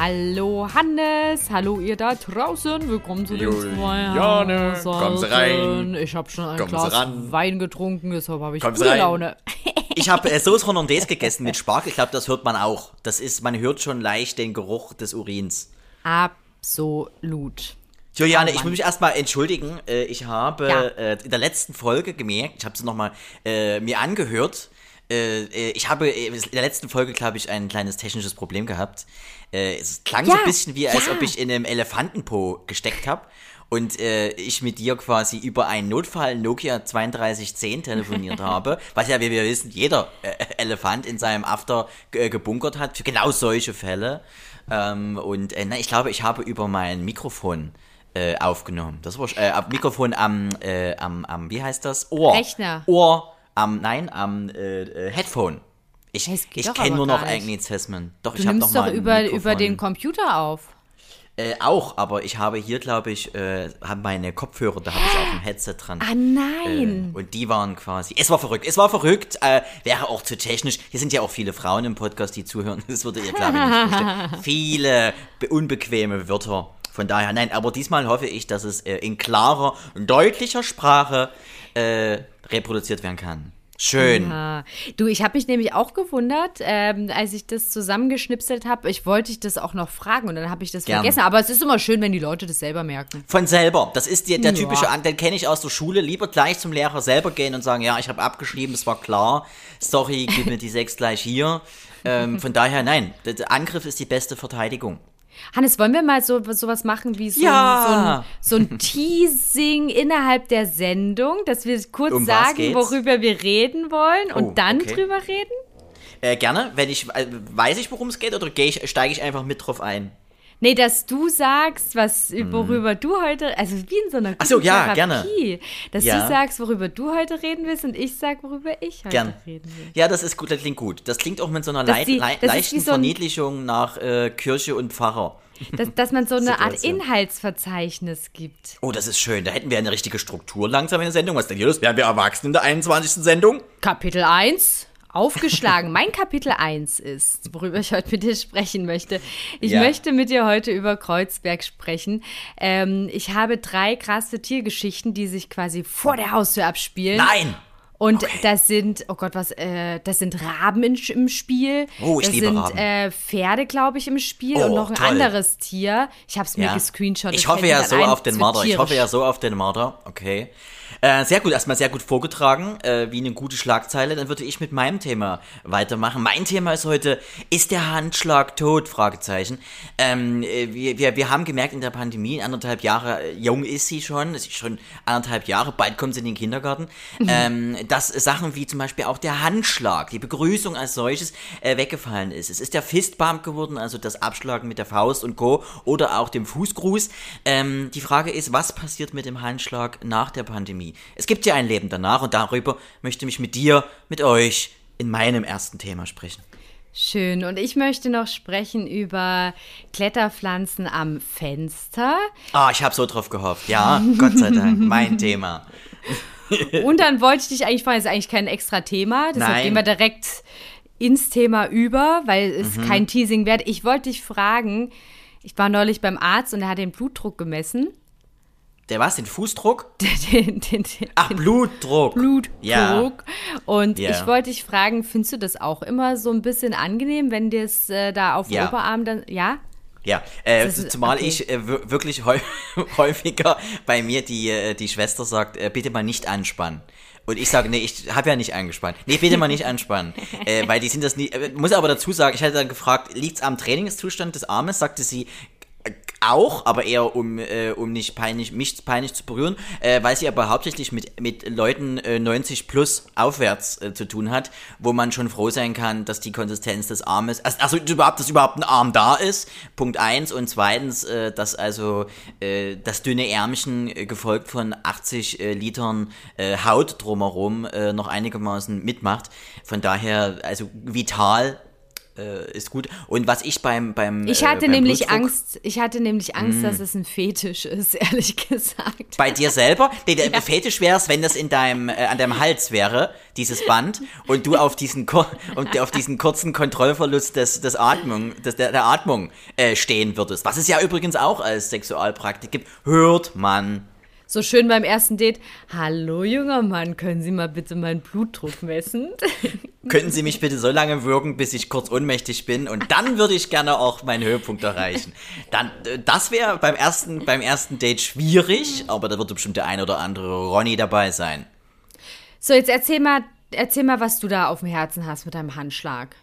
Hallo Hannes, hallo ihr da draußen, willkommen zu den zwei Juliane, Sie rein. Ich habe schon ein Glas ran. Wein getrunken, deshalb habe ich Kommen Sie gute rein. Laune. Ich habe äh, Soße Hollandaise gegessen mit Spargel. Ich glaube, das hört man auch. Das ist, man hört schon leicht den Geruch des Urins. Absolut. Juliane, Oh, ich muss mich erstmal entschuldigen. Äh, ich habe Ja. äh, in der letzten Folge gemerkt, ich habe sie nochmal äh, mir angehört. Äh, äh, ich habe äh, in der letzten Folge, glaube ich, ein kleines technisches Problem gehabt. Äh, es klang so Ja, ein bisschen wie, als ja. ob ich in einem Elefantenpo gesteckt habe. Und äh, ich mit dir quasi über einen Notfall Nokia 3210 telefoniert habe, was ja, wie wir wissen, jeder äh, Elefant in seinem After gebunkert hat, für genau solche Fälle. Ähm, und äh, na, ich glaube, ich habe über mein Mikrofon äh, aufgenommen. Das war äh, Mikrofon am, äh, am, am, wie heißt das? Ohr. Rechner. Ohr, am, nein, am äh, äh, Headphone. Ich, ich doch kenne nur noch. Anglizismen. Doch, Du ich habe nimmst mal doch über, über den Computer auf. Äh, auch, aber ich habe hier, glaube ich, äh, haben meine Kopfhörer, da habe ich auch ein Headset dran. Ah nein. Äh, und die waren quasi. Es war verrückt. Es war verrückt. Äh, wäre auch zu technisch. Hier sind ja auch viele Frauen im Podcast, die zuhören. Das würde ihr, glaube ich, nicht verstehen. Viele be- unbequeme Wörter. Von daher, nein, aber diesmal hoffe ich, dass es äh, in klarer, deutlicher Sprache äh, reproduziert werden kann. Schön. Ah, du, ich habe mich nämlich auch gewundert, ähm, als ich das zusammengeschnipselt habe. Ich wollte dich das auch noch fragen und dann habe ich das Gern. vergessen. Aber es ist immer schön, wenn die Leute das selber merken. Von selber. Das ist der, der Ja. typische, den kenne ich aus der Schule. Lieber gleich zum Lehrer selber gehen und sagen, ja, ich habe abgeschrieben, es war klar. Sorry, gib mir die sechs gleich hier. Ähm, von daher, nein, der Angriff ist die beste Verteidigung. Hannes, wollen wir mal so sowas machen wie so, Ja. so, ein, so ein Teasing innerhalb der Sendung, dass wir kurz Um sagen, geht's? worüber wir reden wollen Oh, und dann okay. drüber reden? Äh, gerne, wenn ich, äh, weiß ich, worum es geht, oder ich, steige ich einfach mit drauf ein? Nee, dass du sagst, was, worüber du heute, also wie in so einer. Ach so, ja, Therapie, dass Ja. du sagst, worüber du heute reden willst und ich sag, worüber ich heute Gern. reden will. Ja, das ist gut, das klingt gut. Das klingt auch mit so einer lei die- ist leichten so ein- Verniedlichung nach äh, Kirche und Pfarrer. Dass, dass man so eine Art Situation. Inhaltsverzeichnis gibt. Oh, das ist schön. Da hätten wir eine richtige Struktur langsam in der Sendung. Was denn hier los? Wären wir erwachsen in der 21. Sendung? Kapitel 1. Aufgeschlagen. mein Kapitel 1 ist, worüber ich heute mit dir sprechen möchte. Ich Ja. möchte mit dir heute über Kreuzberg sprechen. Ähm, ich habe drei krasse Tiergeschichten, die sich quasi vor der Haustür abspielen. Nein! Und das sind, oh Gott, was, äh, das sind Raben in, im Spiel. Oh, ich das liebe sind Raben. Äh, Pferde, glaube ich, im Spiel Oh, und noch ein toll. anderes Tier. Ich habe es mir Ja. gescreenshottet. Ich hoffe ja so auf den Marder. Ich hoffe ja so auf den Marder. Okay. Äh, sehr gut, erstmal sehr gut vorgetragen, äh, wie eine gute Schlagzeile. Dann würde ich mit meinem Thema weitermachen. Mein Thema ist heute, ist der Handschlag tot? Fragezeichen. Ähm, äh, wir, wir, wir haben gemerkt in der Pandemie, anderthalb Jahre äh, jung ist sie schon, ist schon anderthalb Jahre, bald kommt sie in den Kindergarten, ähm, dass Sachen wie zum Beispiel auch der Handschlag, die Begrüßung als solches äh, weggefallen ist. Es ist der Fistbump geworden, also das Abschlagen mit der Faust und Co. oder auch dem Fußgruß. Ähm, die Frage ist, was passiert mit dem Handschlag nach der Pandemie? Es gibt ja ein Leben danach und darüber möchte ich mit dir, mit euch in meinem ersten Thema sprechen. Schön. Und ich möchte noch sprechen über Kletterpflanzen am Fenster. Ah, ich habe so drauf gehofft. Ja, Gott sei Dank, mein Thema. Und dann wollte ich dich eigentlich fragen, das ist eigentlich kein extra Thema. Deshalb Nein. gehen wir direkt ins Thema über, weil es Mhm. kein Teasing wert. Ich wollte dich fragen, ich war neulich beim Arzt und er hat den Blutdruck gemessen. Der was? Den Fußdruck? Den, den, den, Ach, Blutdruck. Blutdruck. Ja. Und Ja. ich wollte dich fragen, findest du das auch immer so ein bisschen angenehm, wenn dir es äh, da auf Ja. Oberarm dann, ja? Ja, äh, ist- zumal okay. ich äh, wir- wirklich häu häufiger bei mir die, äh, die Schwester sagt, äh, bitte mal nicht anspannen. Und ich sage, nee, ich habe ja nicht angespannt. Nee, bitte mal nicht anspannen. äh, weil die sind das nie. Äh, muss aber dazu sagen, ich hatte dann gefragt, liegt's am Trainingszustand des Armes? Sagte sie, auch, aber eher um, äh, um nicht peinlich, mich peinlich zu berühren, äh, weil sie aber hauptsächlich mit, mit Leuten äh, 90 plus aufwärts äh, zu tun hat, wo man schon froh sein kann, dass die Konsistenz des Armes, also, also überhaupt, dass überhaupt ein Arm da ist, Punkt eins und zweitens, äh, dass also äh, das dünne Ärmchen äh, gefolgt von 80 äh, Litern äh, Haut drumherum äh, noch einigermaßen mitmacht. Von daher, also vital äh, ist gut. Und was ich beim beim Ich äh, hatte beim nämlich Blutdruck- Angst, ich hatte nämlich Angst, dass es ein Fetisch ist, ehrlich gesagt. Bei dir selber? Nee, der Fetisch wäre es, wenn das in deinem, äh, an deinem Hals wäre, dieses Band, und du auf diesen, und auf diesen kurzen Kontrollverlust des, des Atmung, des, der, der Atmung äh, stehen würdest. Was es ja übrigens auch als Sexualpraktik gibt. Hört man. So schön beim ersten Date. Hallo, junger Mann, können Sie mal bitte meinen Blutdruck messen? Könnten Sie mich bitte so lange würgen, bis ich kurz ohnmächtig bin und dann würde ich gerne auch meinen Höhepunkt erreichen. Dann, äh, das wäre beim ersten, beim ersten Date schwierig, aber da wird bestimmt der ein oder andere Ronny dabei sein. So, jetzt erzähl mal, erzähl mal, was du da auf dem Herzen hast mit deinem Handschlag.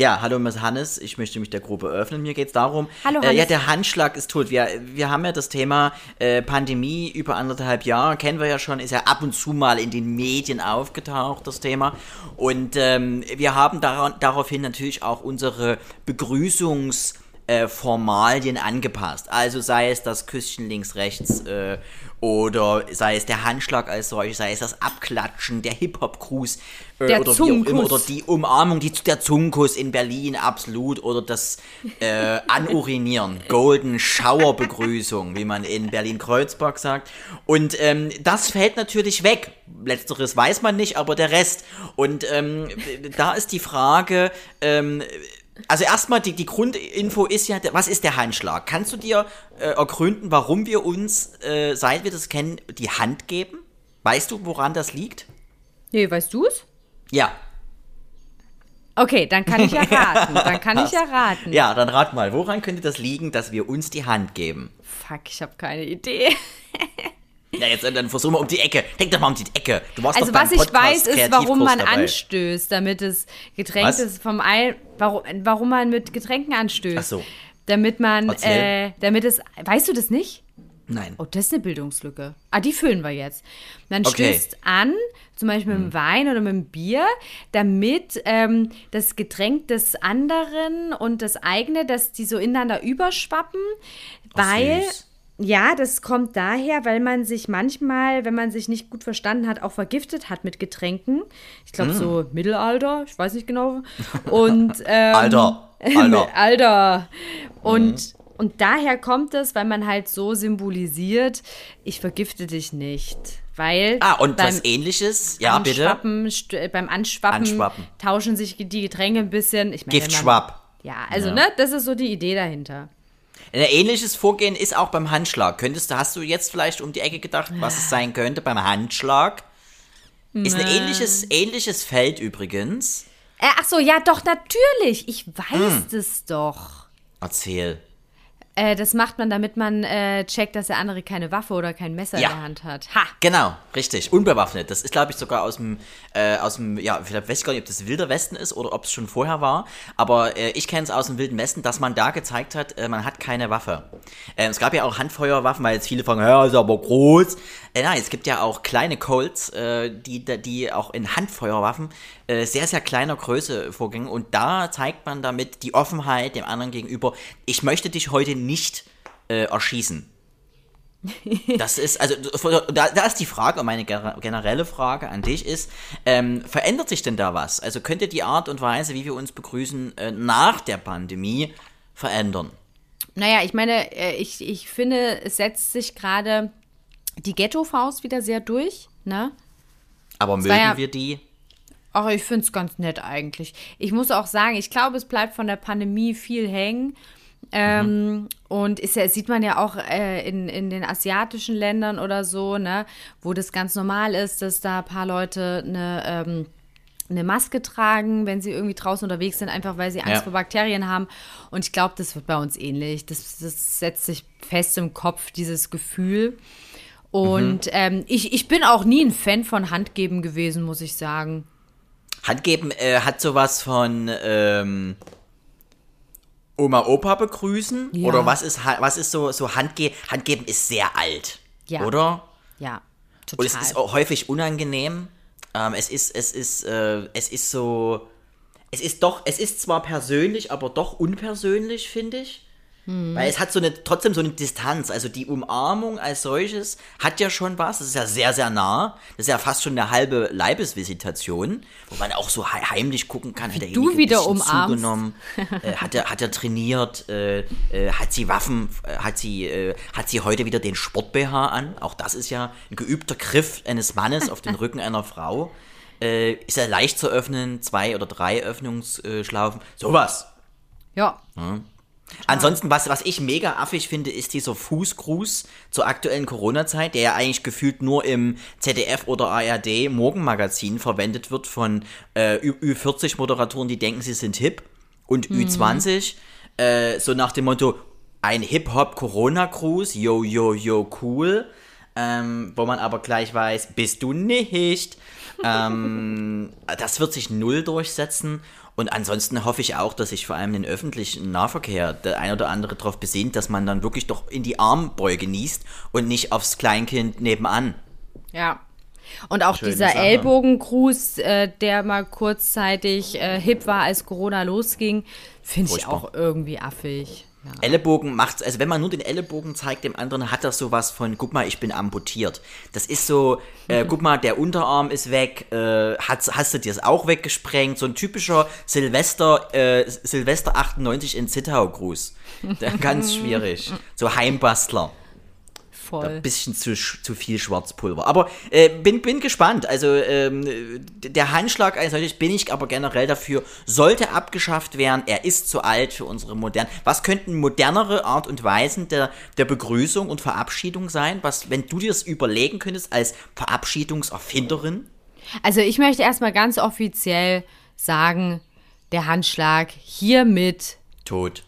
Ja, hallo Miss Hannes, ich möchte mich der Gruppe öffnen. Mir geht's darum, Hallo, äh, Hannes. ja, der Handschlag ist tot. Wir, wir haben ja das Thema äh, Pandemie über anderthalb Jahre, kennen wir ja schon, ist ja ab und zu mal in den Medien aufgetaucht, das Thema. Und ähm, wir haben daran, daraufhin natürlich auch unsere Begrüßungs- äh, Formalien angepasst. Also sei es das Küsschen links, rechts äh, oder sei es der Handschlag als solches, sei es das Abklatschen, der Hip-Hop-Gruß äh, Der oder wie auch immer, oder die Umarmung, die, der Zungenkuss in Berlin, absolut, oder das äh, Anurinieren, Golden Shower Begrüßung, wie man in Berlin-Kreuzberg sagt. Und ähm, das fällt natürlich weg. Letzteres weiß man nicht, aber der Rest. Und ähm, da ist die Frage, ähm, also erstmal, die, die Grundinfo ist ja, was ist der Handschlag? Kannst du dir äh, ergründen, warum wir uns, äh, seit wir das kennen, die Hand geben? Weißt du, woran das liegt? Nee, weißt du's? Ja. Okay, dann kann ich ja raten. Dann kann ich ja raten. Ja, dann rat mal, woran könnte das liegen, dass wir uns die Hand geben? Fuck, ich habe keine Idee. Ja, jetzt äh, dann versuch mal um die Ecke. Denk doch mal um die Ecke. Du warst Also doch was ich Podcast weiß, ist, warum man dabei. anstößt, damit es Getränktes Was? vom Ei, warum, warum man mit Getränken anstößt. Ach so. Damit man, äh, damit es, weißt du das nicht? Nein. Oh, das ist eine Bildungslücke. Ah, die füllen wir jetzt. Man Okay. Hm. stößt an, zum Beispiel mit dem Wein oder mit dem Bier, damit ähm, das Getränk des anderen und das eigene, dass die so ineinander überschwappen, weil süß. Ja, das kommt daher, weil man sich manchmal, wenn man sich nicht gut verstanden hat, auch vergiftet hat mit Getränken. Ich glaube so Mittelalter, ich weiß nicht genau. Und ähm, Alter. Alter. Alter. Und, Mhm. und daher kommt es, weil man halt so symbolisiert, ich vergifte dich nicht. Weil Ah, und beim was ähnliches? Ja, bitte. Anschwappen, st- äh, beim Anschwappen, Anschwappen. tauschen sich die Getränke ein bisschen. Ich man- Giftschwapp. Ja, also Ja. ne, das ist so die Idee dahinter. Ein ähnliches Vorgehen ist auch beim Handschlag. Könntest du, hast du jetzt vielleicht um die Ecke gedacht, was es sein könnte beim Handschlag? Ist ein ähnliches, ähnliches Feld übrigens. Äh, ach so, ja, doch, natürlich. Ich weiß Hm. doch. Erzähl. Äh, das macht man, damit man äh, checkt, dass der andere keine Waffe oder kein Messer Ja. in der Hand hat. Ha! Genau, richtig. Unbewaffnet. Das ist, glaube ich, sogar aus dem, äh, aus dem, ja, vielleicht weiß ich gar nicht, ob das Wilder Westen ist oder ob es schon vorher war. Aber äh, ich kenne es aus dem Wilden Westen, dass man da gezeigt hat, äh, man hat keine Waffe. Äh, es gab ja auch Handfeuerwaffen, weil jetzt viele fragen, ja, ist aber groß. Nein, es gibt ja auch kleine Colts, die, die auch in Handfeuerwaffen sehr, sehr kleiner Größe vorgingen. Und da zeigt man damit die Offenheit dem anderen gegenüber. Ich möchte dich heute nicht äh, erschießen. Das ist, also, da, da ist die Frage, meine generelle Frage an dich ist, ähm, verändert sich denn da was? Also könnte die Art und Weise, wie wir uns begrüßen, äh, nach der Pandemie verändern? Naja, ich meine, äh, ich, ich finde, es setzt sich gerade die Ghetto-Faust wieder sehr durch, ne? Aber mögen ja- wir die? Ach, ich finde es ganz nett eigentlich. Ich muss auch sagen, ich glaube, es bleibt von der Pandemie viel hängen. Ähm, Und ist ja, sieht man ja auch äh, in, in den asiatischen Ländern oder so, ne, wo das ganz normal ist, dass da ein paar Leute eine, ähm, eine Maske tragen, wenn sie irgendwie draußen unterwegs sind, einfach weil sie Angst Ja. vor Bakterien haben. Und ich glaube, das wird bei uns ähnlich. Das, das setzt sich fest im Kopf, dieses Gefühl. Und ähm, ich, ich bin auch nie ein Fan von Handgeben gewesen, muss ich sagen. Handgeben äh, hat sowas von ähm, Oma, Opa begrüßen? Ja. Oder was ist, was ist so, so Handge Handgeben ist sehr alt. Ja. Oder? Ja, total. Und es ist auch häufig unangenehm. Ähm, es ist, es ist, äh, es ist so, es ist doch, es ist zwar persönlich, aber doch unpersönlich, finde ich. Weil es hat so eine, trotzdem so eine Distanz. Also die Umarmung als solches hat ja schon was. Das ist ja sehr, sehr nah. Das ist ja fast schon eine halbe Leibesvisitation, wo man auch so he- heimlich gucken kann. Hat du wieder umarmst. zugenommen? äh, hat er, hat er trainiert? Äh, äh, hat sie Waffen? Äh, hat sie, äh, hat sie heute wieder den Sport BH an? Auch das ist ja ein geübter Griff eines Mannes auf den Rücken einer Frau. Äh, ist er leicht zu öffnen? Zwei oder drei Öffnungsschlaufen? Sowas. ja. Ansonsten, was, was ich mega affig finde, ist dieser Fußgruß zur aktuellen Corona-Zeit, der ja eigentlich gefühlt nur im ZDF oder ARD Morgenmagazin verwendet wird von äh, Ü- Ü40-Moderatoren, die denken, sie sind hip und Ü20, äh, so nach dem Motto, ein Hip-Hop-Corona-Gruß, yo, yo, yo, cool, ähm, wo man aber gleich weiß, bist du nicht. ähm, das wird sich null durchsetzen. Und ansonsten hoffe ich auch, dass sich vor allem den öffentlichen Nahverkehr der ein oder andere darauf besinnt, dass man dann wirklich doch in die Armbeuge niest und nicht aufs Kleinkind nebenan. Ja. Und auch Schöne dieser Sache. Ellbogengruß, äh, der mal kurzzeitig äh, hip war, als Corona losging, finde ich auch irgendwie affig. Ja. Ellenbogen macht's, also wenn man nur den Ellenbogen zeigt dem anderen, hat das sowas von, guck mal, ich bin amputiert. Das ist so, äh, guck mal, der Unterarm ist weg, äh, hast, hast du dir das auch weggesprengt? So ein typischer Silvester, äh, Silvester 98 in Zittau-Gruß. Ganz schwierig. So Heimbastler. Voll. Ein bisschen zu, zu viel Schwarzpulver. Aber äh, bin, bin gespannt. Also ähm, der Handschlag als solches bin ich aber generell dafür, sollte abgeschafft werden. Er ist zu alt für unsere modernen. Was könnten modernere Art und Weisen der, der Begrüßung und Verabschiedung sein? Was, wenn du dir das überlegen könntest als Verabschiedungserfinderin? Also ich möchte erstmal ganz offiziell sagen, der Handschlag hiermit Tot.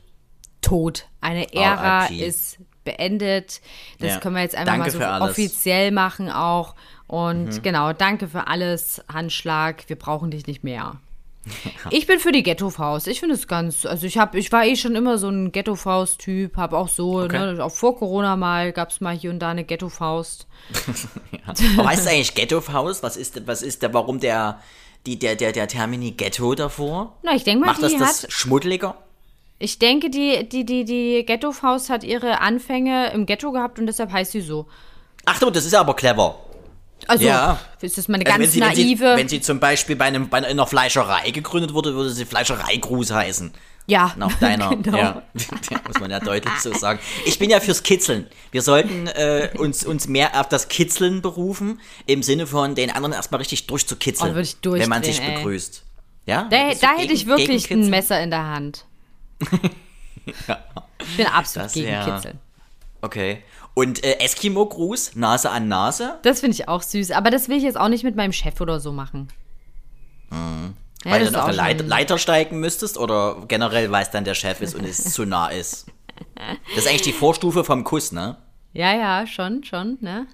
tot. Eine Ära ist beendet. Das Ja. können wir jetzt einfach Danke mal so. Mhm. offiziell machen auch. Und genau, danke für alles, Handschlag. Wir brauchen dich nicht mehr. Ich bin für die Ghetto-Faust. Ich finde es ganz, also ich habe, ich war eh schon immer so ein Ghetto-Faust-Typ, habe auch so, Okay. ne, auch vor Corona mal, gab es mal hier und da eine Ghetto-Faust. Aber heißt es eigentlich Ghetto-Faust? Was ist, was ist der, warum der, die, der, der, der Termini Ghetto davor? Na, ich denke mal, Macht das die das hat, schmuddeliger? Ich denke, die, die, die, die Ghetto-Faust hat ihre Anfänge im Ghetto gehabt und deshalb heißt sie so. Ach du, das ist ja aber clever. Also, Ja. ist das mal eine Also ganz wenn, sie, wenn, sie, naive. wenn sie zum Beispiel bei, einem, bei einer Fleischerei gegründet wurde, würde sie Fleischereigruß heißen. ja, Nach deiner. genau. ja. muss man ja deutlich so sagen. Ich bin ja fürs Kitzeln. Wir sollten äh, uns, uns mehr auf das Kitzeln berufen, im Sinne von den anderen erstmal richtig durchzukitzeln, Oh, wenn man sich ey. begrüßt. Ja? Da, da hätte ich wirklich ein? Messer in der Hand. Ich bin absolut Das gegen wär- Kitzeln. Okay. Und äh, Eskimo-Gruß, Nase an Nase. Das finde ich auch süß, aber das will ich jetzt auch nicht mit meinem Chef oder so machen. Ja, Mhm. Weil das du dann auf eine Leiter, Leiter steigen müsstest oder generell, weil es dann der Chef ist und es zu nah ist. Das ist eigentlich die Vorstufe vom Kuss, ne? Ja, ja, schon, schon, ne?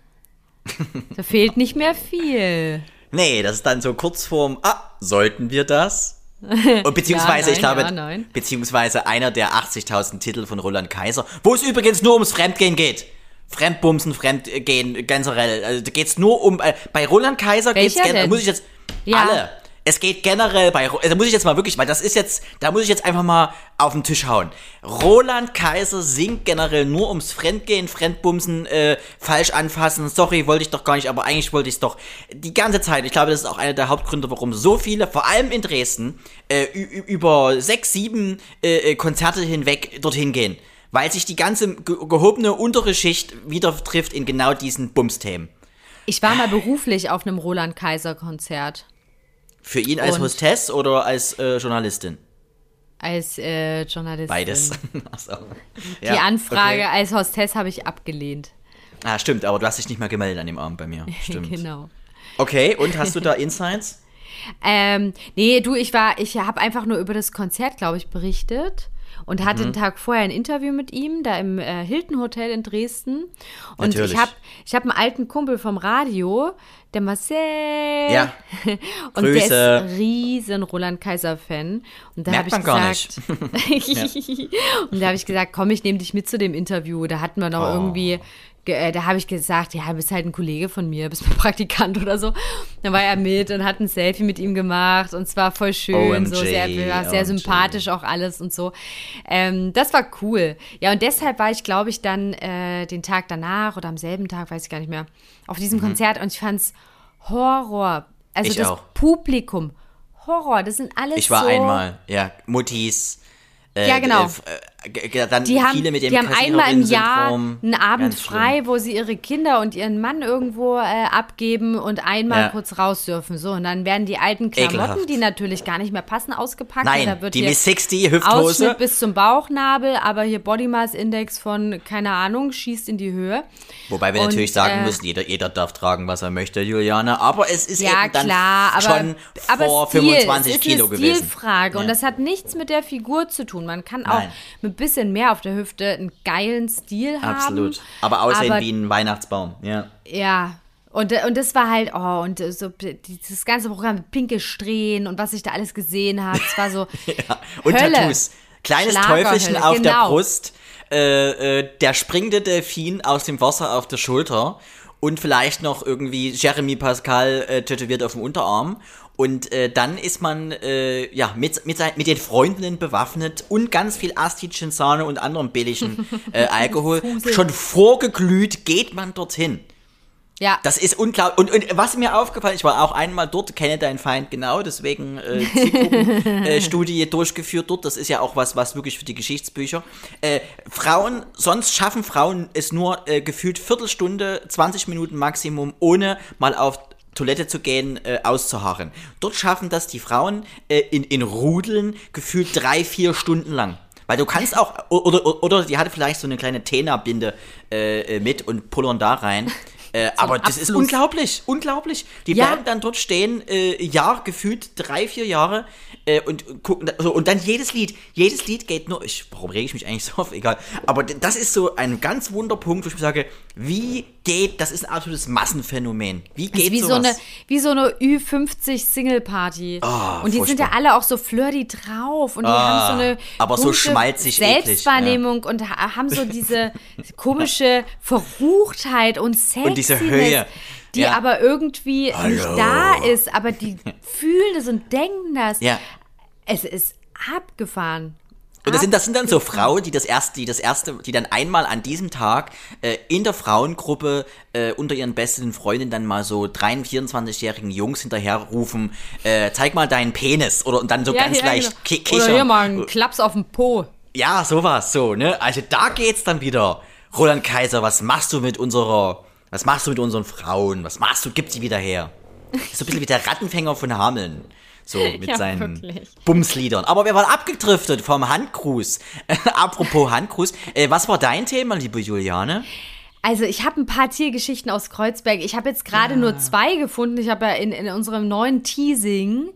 Da fehlt nicht mehr viel. Nee, das ist dann so kurz vorm, ah, sollten wir das? Und beziehungsweise, Ja, ich nein, glaube, ja, nein. beziehungsweise einer der 80.000 Titel von Roland Kaiser, wo es übrigens nur ums Fremdgehen geht. Fremdbumsen, Fremdgehen, generell. Also da geht's nur um, äh, bei Roland Kaiser geht's Welcher generell, muss ich jetzt, Ja. alle. Es geht generell bei, Ro- da muss ich jetzt mal wirklich, weil das ist jetzt, da muss ich jetzt einfach mal auf den Tisch hauen. Roland Kaiser singt generell nur ums Fremdgehen, Fremdbumsen, äh, falsch anfassen. Sorry, wollte ich doch gar nicht, aber eigentlich wollte ich es doch die ganze Zeit. Ich glaube, das ist auch einer der Hauptgründe, warum so viele, vor allem in Dresden, äh, über sechs, sieben äh, äh, Konzerte hinweg dorthin gehen. Weil sich die ganze ge gehobene untere Schicht wieder trifft in genau diesen Bumsthemen. Ich war mal beruflich auf einem Roland Kaiser Konzert Für ihn als Und- Hostess oder als äh, Journalistin? als äh, Journalistin. Beides. So. Die Ja, Anfrage okay. als Hostess habe ich abgelehnt. Ah, stimmt, aber du hast dich nicht mehr gemeldet an dem Abend bei mir. Stimmt. genau. Okay, und hast du da Insights? Ähm, nee, du, ich war, ich habe einfach nur über das Konzert, glaube ich, berichtet und hatte Mhm. den Tag vorher ein Interview mit ihm, da im äh, Hilton Hotel in Dresden. Und Natürlich. ich habe ich hab einen alten Kumpel vom Radio, der Marcel. Ja. Und Grüße. der ist riesen Roland Kaiser-Fan. Und da habe ich gesagt, und da habe ich gesagt, komm, ich nehme dich mit zu dem Interview. Da hatten wir noch Oh. irgendwie, ge- äh, da habe ich gesagt, ja, du bist halt ein Kollege von mir, bist mein Praktikant oder so. Dann war er mit und hat ein Selfie mit ihm gemacht und zwar voll schön, so OMG, sehr, ja, sehr OMG. sympathisch auch alles und so. Ähm, das war cool. Ja, und deshalb war ich, glaube ich, dann äh, den Tag danach oder am selben Tag, weiß ich gar nicht mehr, auf diesem Konzert und ich fand's Horror. Also Mhm. Ich das auch. Publikum. Horror, das sind alles Ich war so einmal, ja, Muttis. Äh, Ja, genau. äh, dann Die haben, viele mit dem die haben einmal im Jahr einen Abend frei, wo sie ihre Kinder und ihren Mann irgendwo äh, abgeben und einmal Ja. kurz raus dürfen. So, und dann werden die alten Klamotten, Ekelhaft. die natürlich gar nicht mehr passen, ausgepackt. Nein, Und da wird die Miss 60 Hüfthose. Ausschnitt bis zum Bauchnabel, aber hier Body Mass Index von, keine Ahnung, schießt in die Höhe. Wobei wir Und, natürlich sagen äh, müssen, jeder, jeder darf tragen, was er möchte, Juliane. Aber es ist Ja, eben dann klar, aber, schon aber vor Stil, 25 es ist Kilo eine gewesen. Stilfrage und Ja. das hat nichts mit der Figur zu tun. Man kann auch Nein. mit bisschen mehr auf der Hüfte einen geilen Stil haben. Absolut. Aber aussehen aber wie ein Weihnachtsbaum. Ja. Ja. Und, und das war halt, oh, und äh, so dieses ganze Programm mit pinke Strähnen und was ich da alles gesehen habe, es war so ja. Und Hölle. Tattoos. Kleines Teufelchen auf der genau. Brust. Äh, äh, der springende Delfin aus dem Wasser auf der Schulter. Und vielleicht noch irgendwie Jeremy Pascal äh, tätowiert auf dem Unterarm. Und äh, dann ist man äh, ja mit, mit, mit den Freundinnen bewaffnet und ganz viel Asti Sahne und anderem billigen äh, Alkohol. Schon vorgeglüht geht man dorthin. Ja, Das ist unglaublich. Und, und was mir aufgefallen, ich war auch einmal dort, kenne deinen Feind genau, deswegen äh, Zielgruppen, äh, Studie durchgeführt dort. Das ist ja auch was, was wirklich für die Geschichtsbücher. Äh, Frauen, sonst schaffen Frauen es nur äh, gefühlt Viertelstunde, 20 Minuten Maximum, ohne mal auf Toilette zu gehen, äh, auszuharren. Dort schaffen das die Frauen äh, in, in Rudeln gefühlt drei, vier Stunden lang. Weil du kannst auch, oder, oder, oder die hatte vielleicht so eine kleine Tena-Binde äh, äh, mit und pullern da rein. Äh, aber das ist unglaublich, unglaublich. Die Ja. bleiben dann dort stehen, äh, Jahr gefühlt, drei, vier Jahre äh, und gucken, so, und dann jedes Lied, jedes Lied geht nur, ich, warum rege ich mich eigentlich so auf, egal, aber das ist so ein ganz Wunderpunkt, wo ich mir sage, wie geht, das ist ein absolutes Massenphänomen, wie geht wie so, sowas? eine, wie so eine Ü50 Single-Party. Ah, und die sind ja alle auch so flirty drauf und die Ah, haben so eine aber so schmalzig eklig, Selbstwahrnehmung und ha- haben so diese komische Verruchtheit und Sexiness, Und diese Höhe. die Ja. aber irgendwie nicht Hallo. da ist, aber die fühlen das und denken das. Ja. Es ist abgefahren. Und das sind, das sind dann so Frauen, die das erste, die das erste, die dann einmal an diesem Tag äh, in der Frauengruppe äh, unter ihren besten Freundinnen dann mal so 23, 24-jährigen Jungs hinterherrufen, äh, zeig mal deinen Penis oder und dann so ganz leicht genau. Oder hier kichern. mal einen Klaps auf den Po. Ja, sowas, so, ne? Also da geht's dann wieder. Roland Kaiser, was machst du mit unserer, was machst du mit unseren Frauen? Was machst du? Gib sie wieder her. So ein bisschen wie der Rattenfänger von Hameln. So mit Ja, seinen wirklich. Bumsliedern. Aber wir waren abgedriftet vom Handgruß. Apropos Handgruß. Äh, was war dein Thema, liebe Juliane? Also ich habe ein paar Tiergeschichten aus Kreuzberg. Ich habe jetzt gerade nur zwei gefunden. Ich habe ja in, in unserem neuen Teasing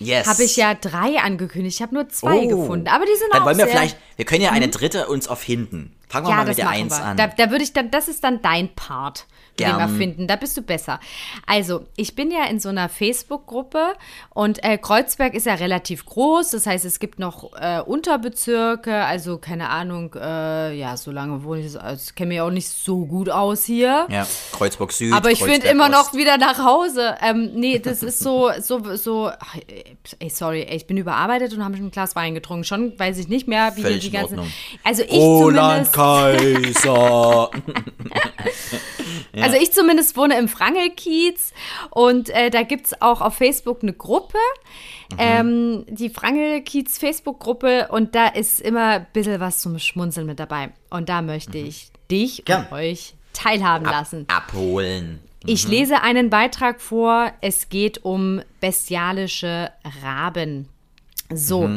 Yes. habe ich ja drei angekündigt. Ich habe nur zwei Oh. gefunden. Aber die sind Dann auch wollen wir sehr, vielleicht, wir können ja eine dritte uns erfinden. Fangen wir ja, mal mit der machen Eins wir. an. Da, da würde ich dann, das ist dann dein Part. mit dem Gern. erfinden. Da bist du besser. Also, ich bin ja in so einer Facebook-Gruppe und äh, Kreuzberg ist ja relativ groß. Das heißt, es gibt noch äh, Unterbezirke, also keine Ahnung, äh, ja, so lange wohne ich, also kenne mich auch nicht so gut aus hier. ja, Kreuzburg Süd. Aber ich finde Kreuzberg immer noch wieder nach Hause. Ähm, nee, das ist so, so, so. Ach, ey, sorry, ey, ich bin überarbeitet und habe schon ein Glas Wein getrunken. Schon weiß ich nicht mehr, wie Völlig die ganze. Also ich Roland zumindest. Kaiser. Also ich zumindest wohne im Frangelkiez und äh, da gibt es auch auf Facebook eine Gruppe, Mhm. ähm, die Frangelkiez Facebook-Gruppe und da ist immer ein bisschen was zum Schmunzeln mit dabei. Und da möchte ich dich Mhm. Gern. und euch teilhaben lassen. Abholen. Ich lese einen Beitrag vor. Es geht um bestialische Raben. So.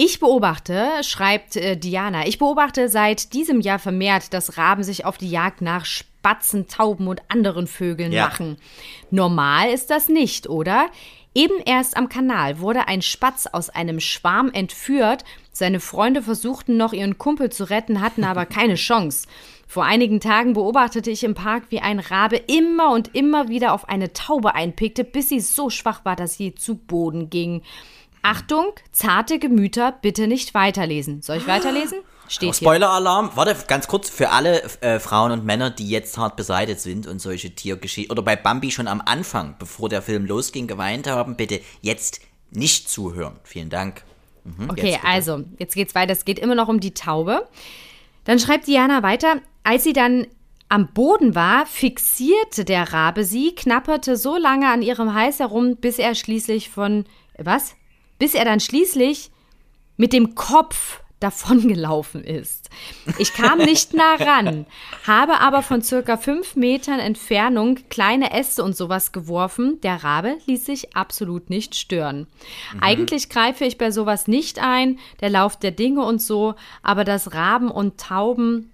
Ich beobachte, schreibt äh, Diana, ich beobachte seit diesem Jahr vermehrt, dass Raben sich auf die Jagd nach Spatzen, Tauben und anderen Vögeln Ja. machen. Normal ist das nicht, oder? Eben erst am Kanal wurde ein Spatz aus einem Schwarm entführt, Seine Freunde versuchten noch, ihren Kumpel zu retten, hatten aber keine Chance. Vor einigen Tagen beobachtete ich im Park, wie ein Rabe immer und immer wieder auf eine Taube einpickte, bis sie so schwach war, dass sie zu Boden ging. Achtung, zarte Gemüter, bitte nicht weiterlesen. Soll ich weiterlesen? Steht hier. Spoiler-Alarm. Warte, ganz kurz für alle äh, Frauen und Männer, die jetzt hart beseitigt sind und solche Tiergeschichten oder bei Bambi schon am Anfang, bevor der Film losging, geweint haben, bitte jetzt nicht zuhören. Vielen Dank. Mhm, Okay, jetzt also, jetzt geht's weiter. Es geht immer noch um die Taube. Dann schreibt Diana weiter, als sie dann am Boden war, fixierte der Rabe sie, knapperte so lange an ihrem Hals herum, bis er schließlich von, was? Bis er dann schließlich mit dem Kopf davongelaufen ist. Ich kam nicht nah ran, habe aber von circa fünf Metern Entfernung kleine Äste und sowas geworfen. Der Rabe ließ sich absolut nicht stören. Eigentlich greife ich bei sowas nicht ein, der Lauf der Dinge und so, aber dass Raben und Tauben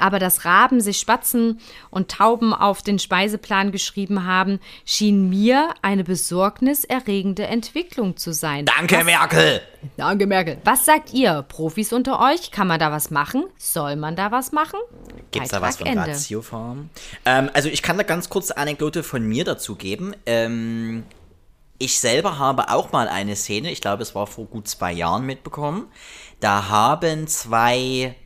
aber dass Raben sich Spatzen und Tauben auf den Speiseplan geschrieben haben, schien mir eine besorgniserregende Entwicklung zu sein. Danke, Merkel! Danke, Merkel. Was sagt ihr, Profis unter euch? Kann man da was machen? Soll man da was machen? Gibt's da was von Ende. Ratiofarm? Ähm, also ich kann da ganz kurz eine Anekdote von mir dazu geben. Ähm, ich selber habe auch mal eine Szene, ich glaube es war vor gut zwei Jahren mitbekommen. Da haben zwei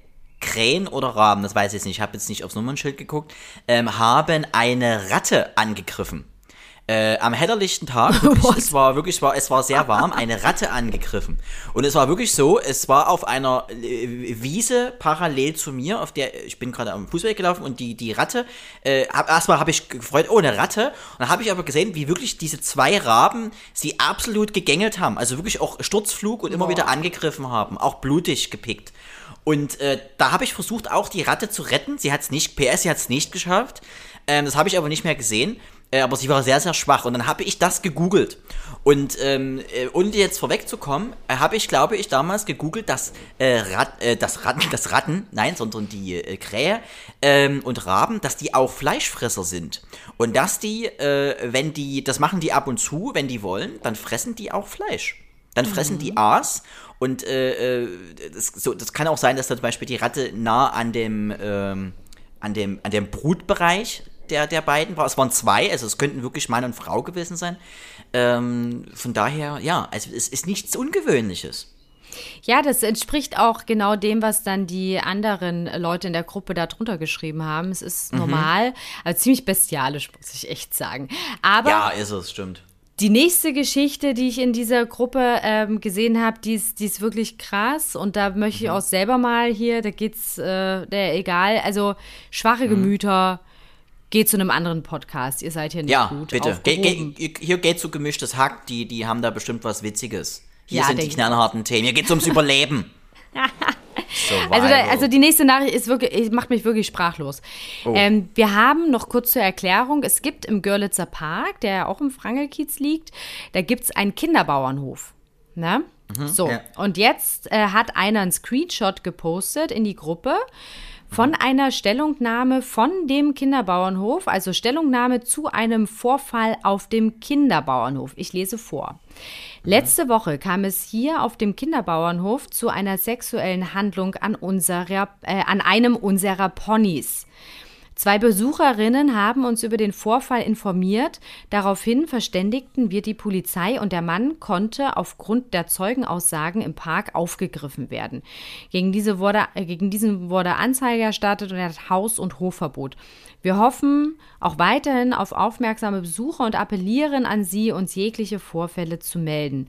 Krähen oder Raben, das weiß ich jetzt nicht, ich habe jetzt nicht aufs Nummernschild geguckt, ähm, haben eine Ratte angegriffen. Äh, am hellerlichten Tag, wirklich, es war wirklich, es war, es war sehr warm, eine Ratte angegriffen. Und es war wirklich so, es war auf einer äh, Wiese parallel zu mir, auf der, ich bin gerade am Fußweg gelaufen und die, die Ratte, äh, hab, erstmal habe ich gefreut, oh, eine Ratte. Und dann habe ich aber gesehen, wie wirklich diese zwei Raben sie absolut gegängelt haben. Also wirklich auch Sturzflug und immer wieder angegriffen haben, auch blutig gepickt. Und äh, da habe ich versucht, auch die Ratte zu retten. Sie hat es nicht, PS, sie hat es nicht geschafft. Ähm, das habe ich aber nicht mehr gesehen. Äh, aber sie war sehr, sehr schwach. Und dann habe ich das gegoogelt. Und ähm, äh, ohne jetzt vorwegzukommen, äh, habe ich, glaube ich, damals gegoogelt, dass, äh, Rat, äh, das Ratten, das Ratten, nein, sondern die äh, Krähe ähm, und Raben, dass die auch Fleischfresser sind. Und dass die, äh, wenn die, das machen die ab und zu, wenn die wollen, dann fressen die auch Fleisch. Dann fressen die Aas und äh, äh, das, so, das kann auch sein, dass da zum Beispiel die Ratte nah an dem, ähm, an dem, an dem Brutbereich der, der beiden war. Es waren zwei, also es könnten wirklich Mann und Frau gewesen sein. Ähm, von daher, ja, also es ist nichts Ungewöhnliches. Ja, das entspricht auch genau dem, was dann die anderen Leute in der Gruppe da drunter geschrieben haben. Es Mhm. ist normal, aber ziemlich bestialisch, muss ich echt sagen. Aber Ja, ist es, stimmt. Die nächste Geschichte, die ich in dieser Gruppe ähm, gesehen habe, die ist, die ist wirklich krass. Und da möchte ich Mhm. auch selber mal hier, da geht's, äh, der egal, also Mhm. schwache Gemüter, geht zu einem anderen Podcast. Ihr seid hier nicht Ja, gut bitte. Ge ge hier geht so gemischtes Hack, die, die haben da bestimmt was Witziges. Hier Ja, sind die knallharten Themen. Hier geht's ums Überleben. Also, da, also die nächste Nachricht ist wirklich, macht mich wirklich sprachlos. Oh. Ähm, wir haben noch kurz zur Erklärung, es gibt im Görlitzer Park, der ja auch im Frangelkiez liegt, da gibt es einen Kinderbauernhof. Ne? so, Mhm, ja. und jetzt äh, hat einer einen Screenshot gepostet in die Gruppe von einer Stellungnahme von dem Kinderbauernhof, also Stellungnahme zu einem Vorfall auf dem Kinderbauernhof. Ich lese vor. Letzte Woche kam es hier auf dem Kinderbauernhof zu einer sexuellen Handlung an, unserer, äh, an einem unserer Ponys. Zwei Besucherinnen haben uns über den Vorfall informiert. Daraufhin verständigten wir die Polizei und der Mann konnte aufgrund der Zeugenaussagen im Park aufgegriffen werden. Gegen, diese wurde, äh, gegen diesen wurde Anzeige erstattet und er hat Haus- und Hofverbot. Wir hoffen auch weiterhin auf aufmerksame Besucher und appellieren an Sie, uns jegliche Vorfälle zu melden.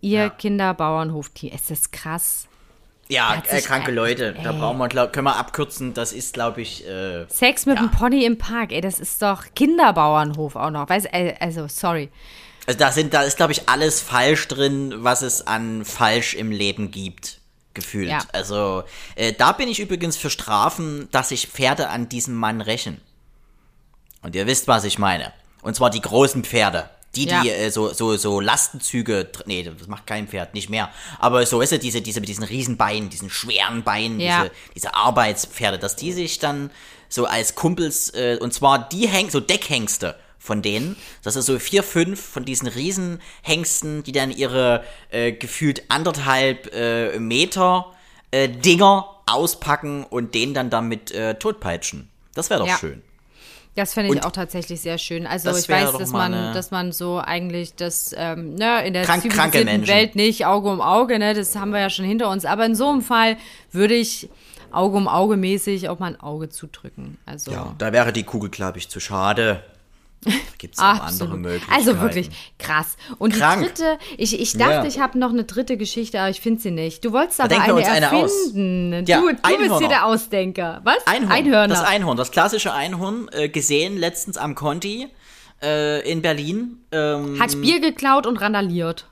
Ihr Kinderbauernhof-Team. Es ist krass. Ja, äh, kranke Leute. Da ey. brauchen wir, glaub, können wir abkürzen. Das ist, glaube ich, äh, Sex mit Ja. einem Pony im Park, ey, das ist doch Kinderbauernhof auch noch. Weiß, äh, also, sorry. Also da sind, da ist, glaube ich, alles falsch drin, was es an falsch im Leben gibt. Gefühlt. Ja. Also, äh, da bin ich übrigens für Strafen, dass sich Pferde an diesem Mann rächen. Und ihr wisst, was ich meine. Und zwar die großen Pferde. Die, die Ja. äh, so, so, so Lastenzüge, nee, das macht kein Pferd, nicht mehr. Aber so ist es, diese, diese mit diesen riesen Beinen, diesen schweren Beinen, Ja. diese, diese Arbeitspferde, dass die sich dann so als Kumpels, äh, und zwar die Häng so Deckhengste von denen. Das ist so vier, fünf von diesen Riesenhengsten, die dann ihre äh, gefühlt anderthalb äh, Meter äh, Dinger auspacken und den dann damit äh, totpeitschen. Das wäre doch Ja. schön. Das fände ich Und auch tatsächlich sehr schön. Also ich weiß, dass man, dass man so eigentlich das, ähm, ne, in der Krank- zivilisierten. Welt nicht Auge um Auge, ne, das haben wir ja schon hinter uns. Aber in so einem Fall würde ich Auge um Auge mäßig auch mal ein Auge zudrücken. Also Ja, da wäre die Kugel, glaube ich, zu schade. Gibt es auch andere. Möglichkeiten. Also wirklich krass. Und Krank. die dritte, ich, ich dachte, Ja. ich habe noch eine dritte Geschichte, aber ich finde sie nicht. Du wolltest aber eine uns eine erfinden. Ja, du, du bist hier der Ausdenker. Was? Einhorn. Einhörner. Das Einhorn, das klassische Einhorn, äh, gesehen letztens am Conti äh, in Berlin. Ähm, Hat Bier geklaut und randaliert.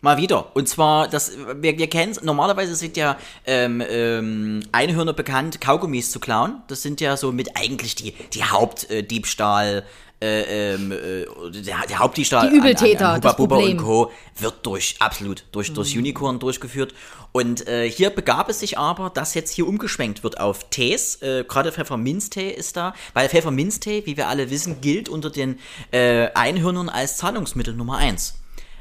Mal wieder. Und zwar, das, wir, wir kennen normalerweise sind ja ähm, ähm, Einhörner bekannt, Kaugummis zu klauen. Das sind ja so mit eigentlich die, die Hauptdiebstahl. Äh, ähm, äh, der, der Hauptdiebstahl Die Übeltäter, an, an Bubba Problem. und Co. wird durch, absolut, durch, durch Unicorn durchgeführt. Und äh, hier begab es sich aber, dass jetzt hier umgeschwenkt wird auf Tees. Äh, Gerade Pfefferminztee ist da, weil Pfefferminztee, wie wir alle wissen, gilt unter den äh, Einhörnern als Zahlungsmittel Nummer eins.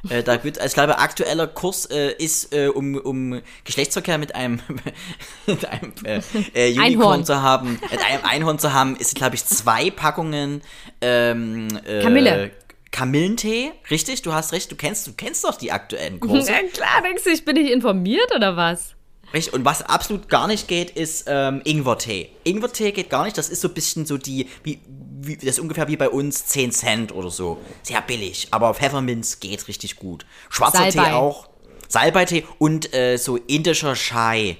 Äh, da wird, als glaube aktueller Kurs äh, ist, äh, um, um Geschlechtsverkehr mit einem, mit einem äh, äh, Unicorn Einhorn. zu haben, mit einem Einhorn zu haben, ist glaube ich zwei Packungen ähm, äh, Kamille. Kamillentee, richtig? Du hast recht, du kennst, du kennst doch die aktuellen Kurse. Ja, klar, denkst du, ich bin nicht informiert oder was? Richtig, und was absolut gar nicht geht, ist ähm, Ingwertee. Ingwertee geht gar nicht, das ist so ein bisschen so die, wie, wie, das ist ungefähr wie bei uns 10 Cent oder so. Sehr billig, aber Pfefferminz geht richtig gut. Schwarzer Salbei. Tee auch, Salbeitee und äh, so indischer Chai.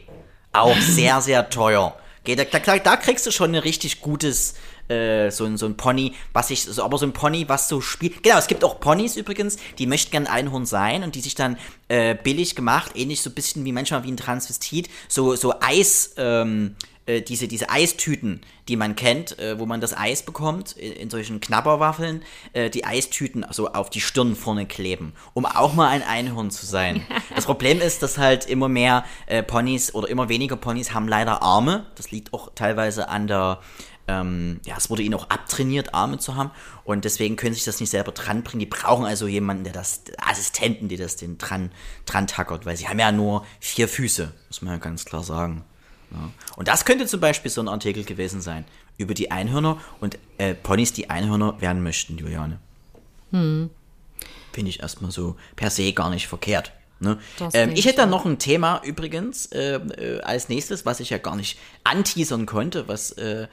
Auch sehr, sehr teuer. Geht, da, da, da kriegst du schon ein richtig gutes, äh, so, ein- so ein Pony, was sich, so, aber so ein Pony, was so spielt. Genau, es gibt auch Ponys übrigens, die möchten gern Einhorn sein und die sich dann äh, billig gemacht, ähnlich so ein bisschen wie manchmal wie ein Transvestit, so, so Eis, ähm, äh, diese, diese Eistüten, die man kennt, äh, wo man das Eis bekommt, in, in solchen Knabberwaffeln, äh, die Eistüten so auf die Stirn vorne kleben, um auch mal ein Einhorn zu sein. Das Problem ist, dass halt immer mehr äh, Ponys oder immer weniger Ponys haben leider Arme. Das liegt auch teilweise an der, ähm, ja, es wurde ihnen auch abtrainiert, Arme zu haben. Und deswegen können sich das nicht selber dran bringen. Die brauchen also jemanden, der das, Assistenten, die das den dran, dran tackert, weil sie haben ja nur vier Füße, muss man ja ganz klar sagen. Ja. Und das könnte zum Beispiel so ein Artikel gewesen sein über die Einhörner und äh, Ponys, die Einhörner werden möchten, Juliane. Finde ich erstmal so per se gar nicht verkehrt. Ne? Ähm, ich hätte dann auch. noch ein Thema übrigens äh, äh, als nächstes, was ich ja gar nicht anteasern konnte, was äh,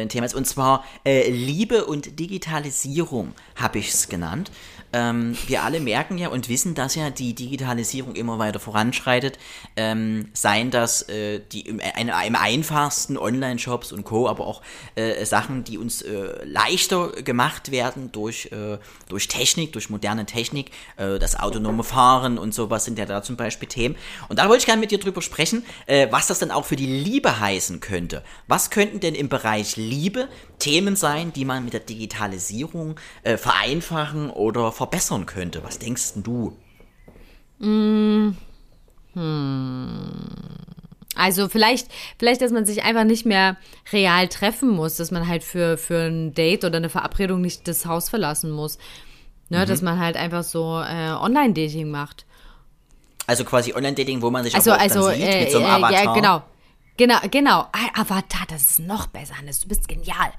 ein Thema ist, und zwar äh, Liebe und Digitalisierung habe ich es genannt. Ähm, wir alle merken ja und wissen, dass ja die Digitalisierung immer weiter voranschreitet. Ähm, seien das äh, die im, ein, im einfachsten Online-Shops und Co., aber auch äh, Sachen, die uns äh, leichter gemacht werden durch, äh, durch Technik, durch moderne Technik, äh, das autonome Fahren und sowas sind ja da zum Beispiel Themen. Und da wollte ich gerne mit dir drüber sprechen, äh, was das dann auch für die Liebe heißen könnte. Was könnten denn im Bereich Liebe Themen sein, die man mit der Digitalisierung äh, vereinfachen oder verbessern könnte? Was denkst du? Also vielleicht, vielleicht, dass man sich einfach nicht mehr real treffen muss, dass man halt für, für ein Date oder eine Verabredung nicht das Haus verlassen muss. Ne, Dass man halt einfach so äh, Online-Dating macht. Also quasi Online-Dating, wo man sich Also, auch also, dann sieht, äh, mit so einem äh, Avatar. ja, genau. Genau, genau. Avatar, das ist noch besser, Hannes. Du bist genial.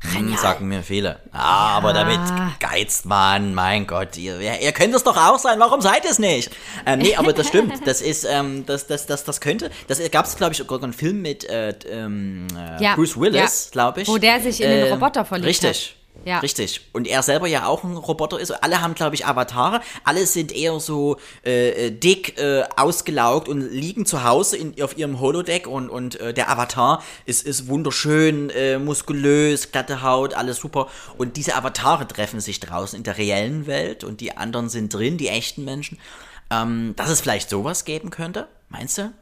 Hm, Genial. sagen mir viele. Ah, aber damit geizt man, mein Gott, ihr, ihr könnt es doch auch sein, warum seid ihr es nicht? Ähm, nee, aber das stimmt, das ist, ähm, das, das, das, das könnte, das gab es, glaube ich, sogar einen Film mit äh, ähm, äh, Ja, Bruce Willis, ja. glaube ich. Wo der sich in den Äh, Roboter verliebt Richtig. hat. Ja. Richtig. Und er selber ja auch ein Roboter ist. Alle haben, glaube ich, Avatare. Alle sind eher so äh, äh, dick, äh, ausgelaugt und liegen zu Hause in, auf ihrem Holodeck und, und äh, der Avatar ist, ist wunderschön, äh, muskulös, glatte Haut, alles super. Und diese Avatare treffen sich draußen in der reellen Welt und die anderen sind drin, die echten Menschen. Ähm, dass es vielleicht sowas geben könnte, meinst du?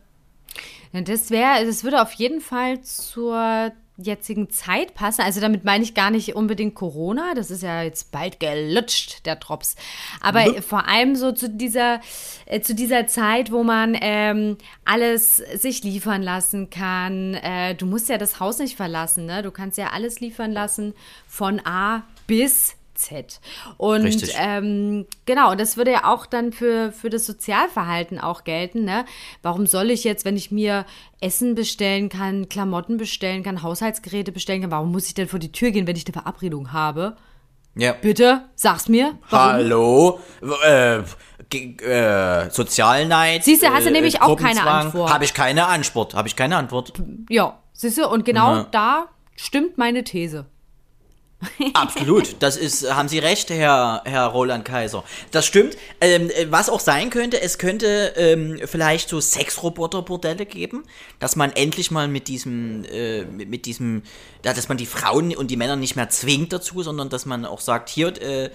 Das wäre, das würde auf jeden Fall zur jetzigen Zeit passen. Also damit meine ich gar nicht unbedingt Corona. Das ist ja jetzt bald gelutscht, der Drops. Aber vor allem so zu dieser, äh, zu dieser Zeit, wo man ähm, alles sich liefern lassen kann. Äh, du musst ja das Haus nicht verlassen, ne? Du kannst ja alles liefern lassen von A bis Z. Und ähm, genau, und das würde ja auch dann für, für das Sozialverhalten auch gelten. Ne? Warum soll ich jetzt, wenn ich mir Essen bestellen kann, Klamotten bestellen kann, Haushaltsgeräte bestellen kann, warum muss ich denn vor die Tür gehen, wenn ich eine Verabredung habe? Ja. Bitte, sag's mir. Warum? Hallo? Äh, äh, Sozialneid. Siehst du, hast du nämlich auch keine Antwort. Habe ich keine Antwort. Habe ich keine Antwort. Ja, siehst du, und genau Ja. da stimmt meine These. Absolut, das ist, haben Sie recht, Herr, Herr Roland Kaiser. Das stimmt. Ähm, äh, was auch sein könnte, es könnte ähm, vielleicht so Sexroboter-Bordelle geben, dass man endlich mal mit diesem, äh, mit, mit diesem, dass man die Frauen und die Männer nicht mehr zwingt dazu, sondern dass man auch sagt, hier, äh,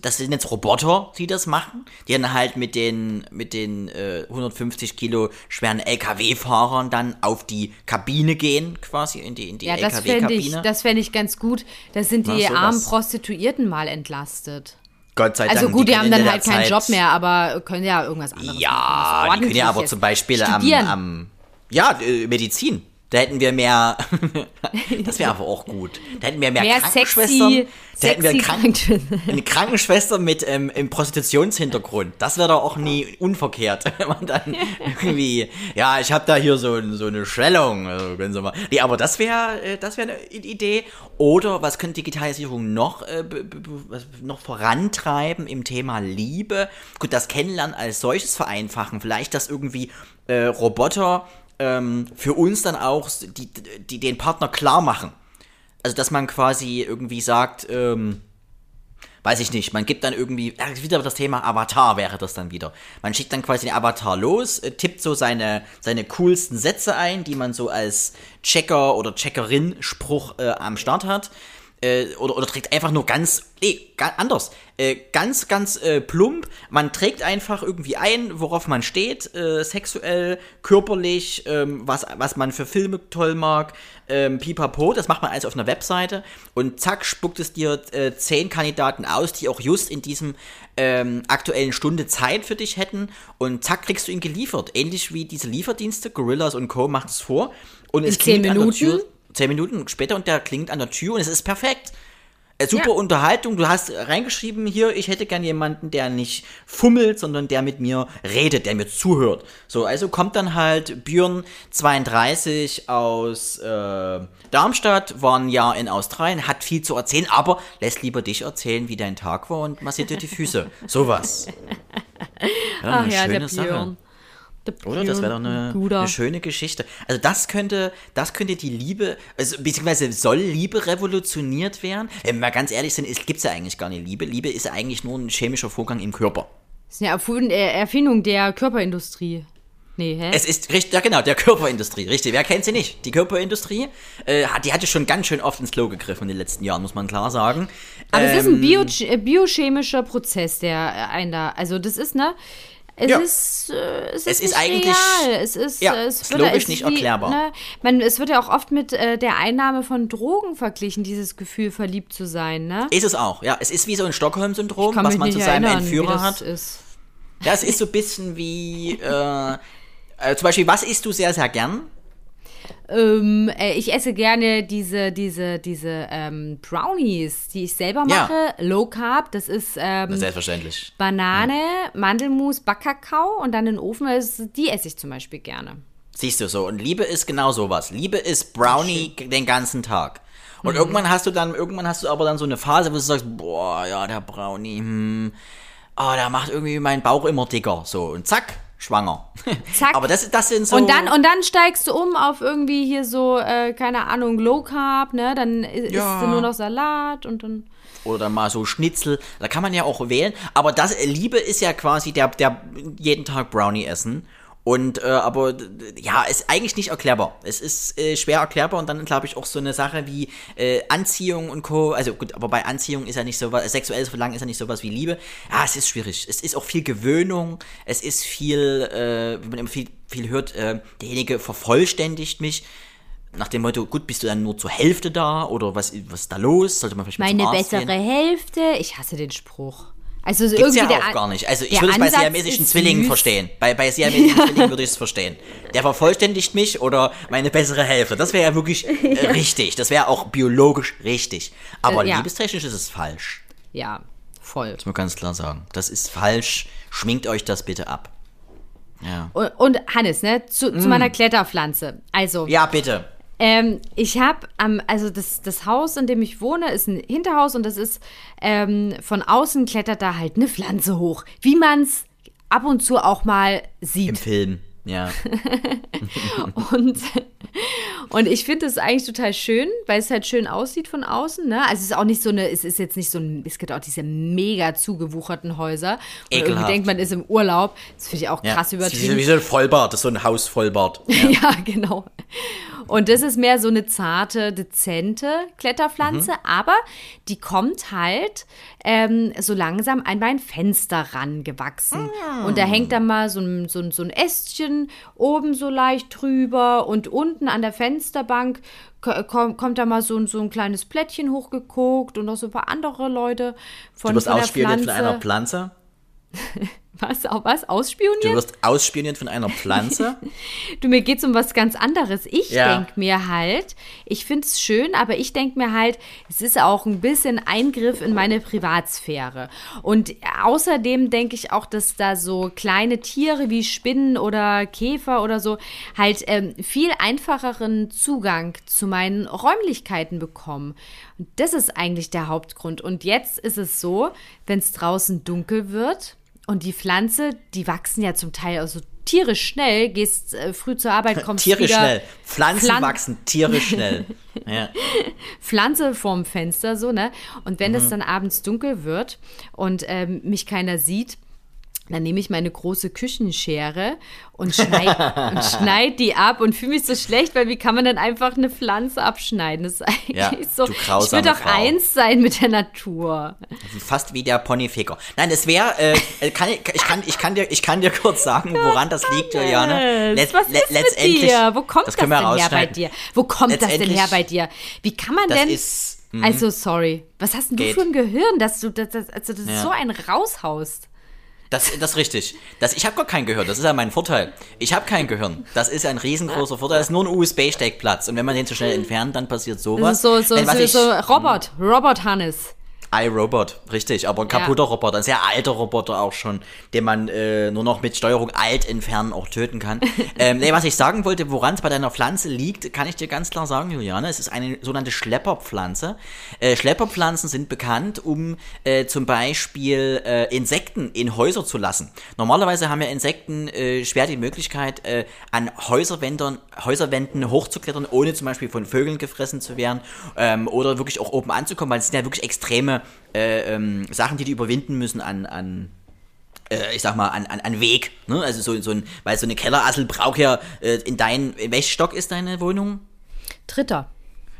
das sind jetzt Roboter, die das machen, die dann halt mit den, mit den äh, 150 Kilo schweren LKW-Fahrern dann auf die Kabine gehen, quasi in die, in die Ja, das fände ich, LKW-Kabine. ich ganz gut. Das sind die Na, armen Prostituierten mal entlastet. Gott sei Dank. Also gut, die, haben können dann halt keinen Zeit- Job mehr, aber können ja irgendwas anderes Ja, machen. die können ja aber zum Beispiel am, Studieren. am ja, äh, Medizin. Da hätten wir mehr, das wäre aber auch gut. Da hätten wir mehr, Mehr Krankenschwestern. sexy, da hätten wir sexy Kranken, Krankenschwestern. eine Krankenschwester mit ähm, einem Prostitutionshintergrund. Das wäre doch auch nie unverkehrt, wenn man dann irgendwie, ja, ich habe da hier so, so eine Schwellung. Also können Sie mal. Nee, aber das wäre äh, das wäre eine Idee. Oder was könnte Digitalisierung noch, äh, noch vorantreiben im Thema Liebe? Gut, das Kennenlernen als solches vereinfachen. Vielleicht, dass irgendwie äh, Roboter ähm, für uns dann auch die, die den Partner klar machen. Also, dass man quasi irgendwie sagt, ähm, weiß ich nicht, man gibt dann irgendwie, wieder das Thema Avatar wäre das dann wieder. Man schickt dann quasi den Avatar los, äh, tippt so seine, seine coolsten Sätze ein, die man so als Checker oder Checkerin-Spruch äh, am Start hat. Äh, oder, oder trägt einfach nur ganz, nee, anders. Äh, ganz, ganz äh, plump. Man trägt einfach irgendwie ein, worauf man steht, äh, sexuell, körperlich, ähm, was, was man für Filme toll mag, ähm, pipapo. Das macht man alles auf einer Webseite und zack, spuckt es dir äh, zehn Kandidaten aus, die auch just in diesem ähm, aktuellen Stunde Zeit für dich hätten und zack, kriegst du ihn geliefert. Ähnlich wie diese Lieferdienste, Gorillas und Co. macht es vor. Und es In zehn klingt an der Minuten? Zehn Minuten später und der klingt an der Tür und es ist perfekt. Äh, super Ja. Unterhaltung. Du hast reingeschrieben hier, ich hätte gern jemanden, der nicht fummelt, sondern der mit mir redet, der mir zuhört. So, also kommt dann halt Björn 32 aus äh, Darmstadt, war ein Jahr in Australien, hat viel zu erzählen, aber lässt lieber dich erzählen, wie dein Tag war und massiert dir die Füße. Sowas. Ja, Ach eine ja, der schöne Sache. Oder? Das wäre doch eine, eine schöne Geschichte. Also das könnte, das könnte die Liebe, also beziehungsweise soll Liebe revolutioniert werden? Wenn wir ganz ehrlich sind, gibt es ja eigentlich gar nicht Liebe. Liebe ist ja eigentlich nur ein chemischer Vorgang im Körper. Das ist eine Erfindung der Körperindustrie. Nee, hä? Es ist richtig, ja genau, der Körperindustrie, richtig. Wer kennt sie nicht? Die Körperindustrie, äh, hat- die hatte schon ganz schön oft ins Klo gegriffen in den letzten Jahren, muss man klar sagen. Aber es ist ein Ähm, Bio äh, biochemischer Prozess, der äh, einen da, also das ist, ne? Es Ja. ist, äh, es ist, Es ist nicht eigentlich- real. Es ist, Ja, äh, ist es wird, logisch nicht wie, erklärbar. Ne, man, es wird ja auch oft mit äh, der Einnahme von Drogen verglichen, dieses Gefühl, verliebt zu sein, ne? Ist es auch, ja. Es ist wie so ein Stockholm-Syndrom, was man zu seinem erinnern, Entführer hat. Ist. Ja, es ist so ein bisschen wie, äh, äh, zum Beispiel, was isst du sehr, sehr gern? Ähm, äh, ich esse gerne diese, diese, diese ähm, Brownies, die ich selber Ja. mache. Low Carb, das ist ähm, Selbstverständlich. Banane, Mandelmus, Backkakao und dann in den Ofen. Das, die esse ich zum Beispiel gerne. Siehst du so. Und Liebe ist genau sowas. Liebe ist Brownie den ganzen Tag. Mhm. Und irgendwann hast du dann, irgendwann hast du aber dann so eine Phase, wo du sagst, boah, ja, der Brownie, hm, oh, der macht irgendwie meinen Bauch immer dicker. So, und zack, schwanger. Zack. aber das, das sind so. Und dann, und dann steigst du um auf irgendwie hier so, äh, keine Ahnung, Low Carb, ne? Dann i- Ja. isst du nur noch Salat und dann. oder mal so Schnitzel. Da kann man ja auch wählen. Aber das, Liebe ist ja quasi der, der jeden Tag Brownie essen. Und äh, aber ja, ist eigentlich nicht erklärbar. Es ist äh, schwer erklärbar und dann glaube ich auch so eine Sache wie äh, Anziehung und Co. Also gut, aber bei Anziehung ist ja nicht so was, sexuelles Verlangen ist ja nicht sowas wie Liebe. Ja, es ist schwierig. Es ist auch viel Gewöhnung. Es ist viel, äh, wenn man immer viel, viel hört, äh, derjenige vervollständigt mich. Nach dem Motto, gut, bist du dann nur zur Hälfte da oder was, was ist da los? Sollte man vielleicht mal Meine bessere gehen? Hälfte. Ich hasse den Spruch. Also so Gibt's irgendwie ja der auch gar nicht. Also ich würde es bei siamesischen Zwillingen süß. verstehen. Bei, bei siamesischen Zwillingen würde ich es verstehen. Der vervollständigt mich oder meine bessere Hälfte. Das wäre ja wirklich äh, richtig. Das wäre auch biologisch richtig. Aber Äh, ja. liebestechnisch ist es falsch. Ja, voll. muss man ganz klar sagen. Das ist falsch. Schminkt euch das bitte ab. Ja. Und, und Hannes, ne, zu, zu meiner Kletterpflanze. Also, Ja, bitte. Ähm, ich habe am, also das, das Haus, in dem ich wohne, ist ein Hinterhaus und das ist ähm, von außen klettert da halt eine Pflanze hoch, wie man es ab und zu auch mal Im sieht. Film. Ja. Und, und ich finde es eigentlich total schön, weil es halt schön aussieht von außen. Ne? Also es ist auch nicht so eine, es ist jetzt nicht so ein, es gibt auch diese mega zugewucherten Häuser. Und irgendwie denkt man ist im Urlaub. Das finde ich auch ja. krass Das ist übertrieben. Wie so ein Vollbart, das ist so ein Hausvollbart. Ja. genau. Und das ist mehr so eine zarte, dezente Kletterpflanze, aber die kommt halt ähm, so langsam an mein Fenster rangewachsen. Und da hängt dann mal so ein, so, ein, so ein Ästchen oben so leicht drüber und unten an der Fensterbank ko- kom- kommt da mal so, ein- so ein kleines Plättchen hochgeguckt und noch so ein paar andere Leute von, Du wirst von der Pflanze. von einer Pflanze. was, auch was? Du Ausspioniert? wirst ausspioniert von einer Pflanze. Du, mir geht's um was ganz anderes. Ich Ja. denk mir halt, ich find's schön, aber ich denk mir halt, es ist auch ein bisschen Eingriff in meine Privatsphäre. Und außerdem denke ich auch, dass da so kleine Tiere wie Spinnen oder Käfer oder so halt ähm, viel einfacheren Zugang zu meinen Räumlichkeiten bekommen. Und das ist eigentlich der Hauptgrund. Und jetzt ist es so, wenn es draußen dunkel wird, und die Pflanze, die wachsen ja zum Teil also tierisch schnell, gehst äh, früh zur Arbeit, kommst Tiere wieder. schnell. Pflanzen Pflan- wachsen Tiere schnell. Ja. Pflanze vorm Fenster, so, ne? Und wenn Mhm. es dann abends dunkel wird und ähm, mich keiner sieht, dann nehme ich meine große Küchenschere und schneide und schneid die ab und fühle mich so schlecht, weil wie kann man dann einfach eine Pflanze abschneiden? Das ist eigentlich Ja, so. du Ich will doch Frau. eins sein mit der Natur. Fast wie der Ponyficker. Nein, es wäre, äh, kann, ich, kann, ich, kann dir, ich kann dir kurz sagen, woran das liegt, Juliane. Let- was ist mit letztendlich- dir? Wo kommt das, wir denn her bei dir? Wo kommt das denn her bei dir? Wie kann man Das denn. ist. hm, also, sorry. Was hast denn du Geht. für ein Gehirn, dass du das, das, also das Ja. so einen raushaust? Das, das ist richtig. Das, ich habe gar kein Gehirn, das ist ja mein Vorteil. Ich habe kein Gehirn. Das ist ein riesengroßer Vorteil. Das ist nur ein USB-Steckplatz. Und wenn man den zu schnell entfernt, dann passiert Das sowas. ist so, so, was so, ich- so Robert, Robert Hannes. iRobot, richtig, aber ein kaputter Roboter, ein sehr alter Roboter auch schon, den man äh, nur noch mit Steuerung alt entfernen auch töten kann. ähm, nee, was ich sagen wollte, woran es bei deiner Pflanze liegt, kann ich dir ganz klar sagen, Juliane, es ist eine sogenannte Schlepperpflanze. Äh, Schlepperpflanzen sind bekannt, um äh, zum Beispiel äh, Insekten in Häuser zu lassen. Normalerweise haben ja Insekten äh, schwer die Möglichkeit, äh, an Häuserwänden, Häuserwänden hochzuklettern, ohne zum Beispiel von Vögeln gefressen zu werden ähm, oder wirklich auch oben anzukommen, weil es sind ja wirklich extreme äh, ähm, Sachen, die die überwinden müssen an, an äh, ich sag mal, an, an, an Weg. Ne? Also so, so ein, weil so eine Kellerassel braucht ja äh, in dein, in welchem Stock ist deine Wohnung? Dritter.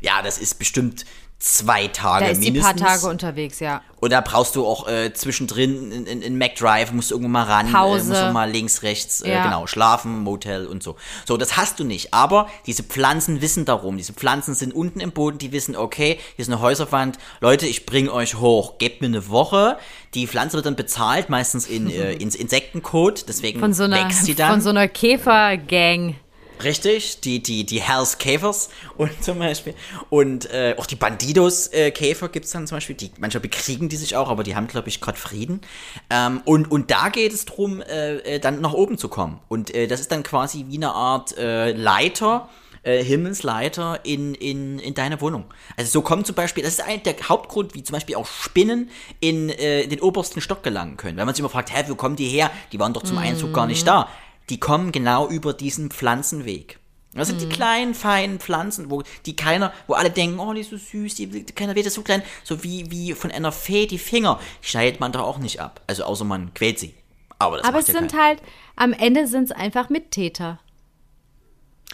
Ja, das ist bestimmt zwei Tage Da ist mindestens. paar Tage unterwegs, ja. Und da brauchst du auch äh, zwischendrin in, in, in McDrive, musst du irgendwo mal ran, Pause. Äh, musst du mal links, rechts, äh, Ja. genau, schlafen, Motel und so. So, das hast du nicht. Aber diese Pflanzen wissen darum. Diese Pflanzen sind unten im Boden, die wissen, okay, hier ist eine Häuserwand. Leute, ich bring euch hoch. Gebt mir eine Woche. Die Pflanze wird dann bezahlt, meistens in, äh, ins Insektenkot. Deswegen Von so einer, wächst sie dann. von so einer Käfergang. Richtig, die, die, die Hells Käfers und zum Beispiel. Und äh, auch die Bandidos-Käfer gibt es dann zum Beispiel. Die, manchmal bekriegen die sich auch, aber die haben, glaube ich, gerade Frieden. Ähm, und, und da geht es darum, äh, äh, dann nach oben zu kommen. Und äh, das ist dann quasi wie eine Art äh, Leiter, äh, Himmelsleiter in, in, in deine Wohnung. Also so kommt zum Beispiel, das ist ein, der Hauptgrund, wie zum Beispiel auch Spinnen in, äh, in den obersten Stock gelangen können. Wenn man sich immer fragt, hä, wo kommen die her? Die waren doch zum Einzug gar nicht da. Die kommen genau über diesen Pflanzenweg. Das sind die kleinen, feinen Pflanzen, wo die keiner, wo alle denken, oh, die ist so süß, die, keiner wird das so klein, so wie, wie von einer Fee die Finger. Die schneidet man doch auch nicht ab. Also außer man quält sie. Aber das Aber es ja sind keiner. halt, am Ende sind es einfach Mittäter.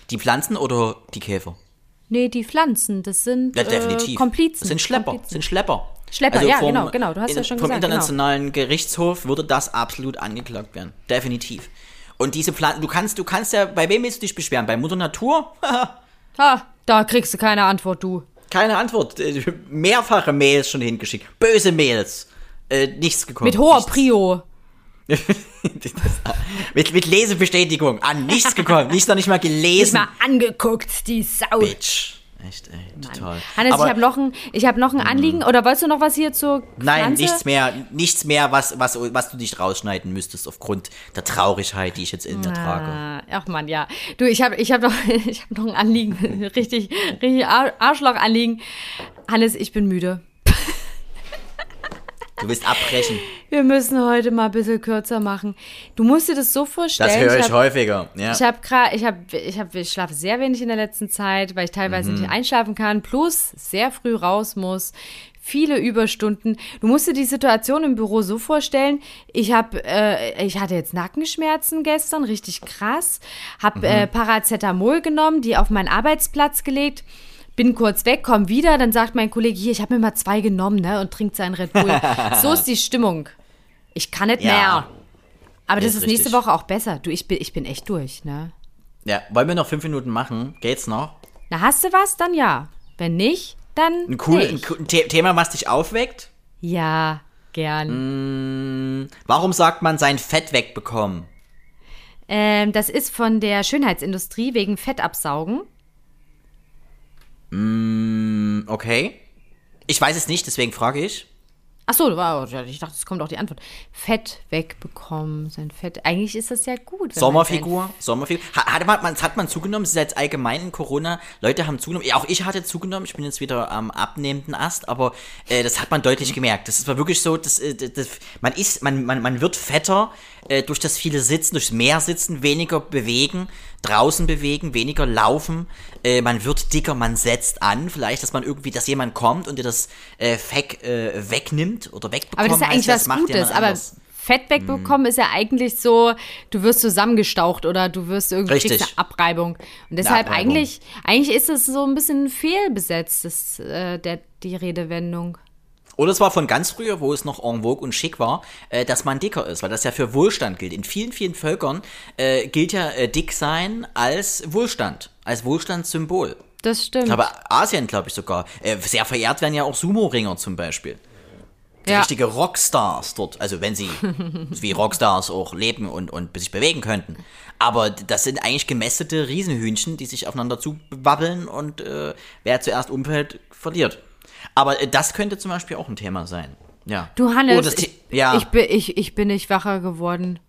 Die Pflanzen oder die Käfer? Nee, die Pflanzen, das sind Ja, äh, definitiv. Komplizen. Das sind Schlepper. Komplizen. sind Schlepper. Also Schlepper, ja, genau, genau, du hast ja schon vom gesagt, genau. internationalen Gerichtshof würde das absolut angeklagt werden. Definitiv. Und diese Pflanzen, du kannst, du kannst ja, bei wem willst du dich beschweren? Bei Mutter Natur? Ha, da kriegst du keine Antwort, du. Keine Antwort. Äh, Mehrfache Mails schon hingeschickt. Böse Mails. Äh, nichts gekommen. Mit hoher nichts. Prio. Mit, mit Lesebestätigung an. Nichts gekommen. Nichts noch nicht mal Nicht gelesen. mal angeguckt, die Sau. Bitch. Echt, ey, total. Hannes, Aber- ich habe noch ein, ich habe noch ein Anliegen. Oder wolltest du noch was hier zur Nein, nichts mehr, nichts mehr, was, was, was du nicht rausschneiden müsstest aufgrund der Traurigkeit, die ich jetzt in mir trage. Ah, ach man, ja. Du, ich habe ich hab noch, ich hab noch ein Anliegen. richtig, richtig Ar- Arschloch-Anliegen. Hannes, ich bin müde. Du willst abbrechen. Wir müssen heute mal ein bisschen kürzer machen. Du musst dir das so vorstellen. Das höre ich, hab- häufiger. Ja. Ich habe gerade, ich habe, ich habe, ich schlafe sehr wenig in der letzten Zeit, weil ich teilweise nicht einschlafen kann, plus sehr früh raus muss, viele Überstunden. Du musst dir die Situation im Büro so vorstellen. Ich habe, äh, ich hatte jetzt Nackenschmerzen gestern, richtig krass, habe äh, Paracetamol genommen, die auf meinen Arbeitsplatz gelegt. Bin kurz weg, komm wieder, dann sagt mein Kollege, hier, ich habe mir mal zwei genommen, ne, und trinkt seinen Red Bull. so ist die Stimmung. Ich kann nicht Ja. mehr. Aber das Ist ist nächste. Woche auch besser. Du, ich bin, ich bin echt durch, ne? ja, wollen wir noch fünf Minuten machen? Geht's noch? Na, hast du was? Dann ja. Wenn nicht, dann Ein, cool, ein, ein The Thema, was dich aufweckt? Ja, gern. Hm. Warum sagt man sein Fett wegbekommen? Ähm, das ist von der Schönheitsindustrie wegen Fettabsaugen. Hm, okay. Ich weiß es nicht, deswegen frage ich. Ach so, wow, ich dachte, es kommt auch die Antwort. Fett wegbekommen, sein Fett. Eigentlich ist das ja gut. Sommerfigur, Sommerfigur. Ha- Hat man, hat man zugenommen, es ist jetzt allgemein in Corona, Leute haben zugenommen, ja, auch ich hatte zugenommen, ich bin jetzt wieder am abnehmenden Ast, aber äh, das hat man deutlich gemerkt. Das war wirklich so, das, äh, das, man ist, man, man, man wird fetter äh, durch das viele Sitzen, durchs Meer sitzen, weniger bewegen, draußen bewegen, weniger laufen, äh, man wird dicker, man setzt an, vielleicht, dass man irgendwie, dass jemand kommt und dir das äh, Fett äh, wegnimmt oder wegbekommt. Aber das ist ja eigentlich was Gutes. Aber. Fett wegbekommen ist ja eigentlich so, du wirst zusammengestaucht oder du wirst irgendwie eine Abreibung. Und deshalb Abreibung. eigentlich, eigentlich ist es so ein bisschen fehlbesetzt, das, äh, der, die Redewendung. Oder es war von ganz früher, wo es noch en vogue und schick war, äh, dass man dicker ist, weil das ja für Wohlstand gilt. In vielen, vielen Völkern äh, gilt ja äh, dick sein als Wohlstand, als Wohlstandssymbol. Das stimmt. Glaube, Asien, glaube ich sogar. Äh, sehr verehrt werden ja auch Sumo-Ringer zum Beispiel. Ja. Richtige Rockstars dort, also wenn sie wie Rockstars auch leben und, und sich bewegen könnten. Aber das sind eigentlich gemästete Riesenhühnchen, die sich aufeinander zuwabbeln und äh, wer zuerst umfällt, verliert. Aber äh, das könnte zum Beispiel auch ein Thema sein. Ja. Du Hannes, Oh, ich, ja. ich, bin, ich, ich bin nicht wacher geworden.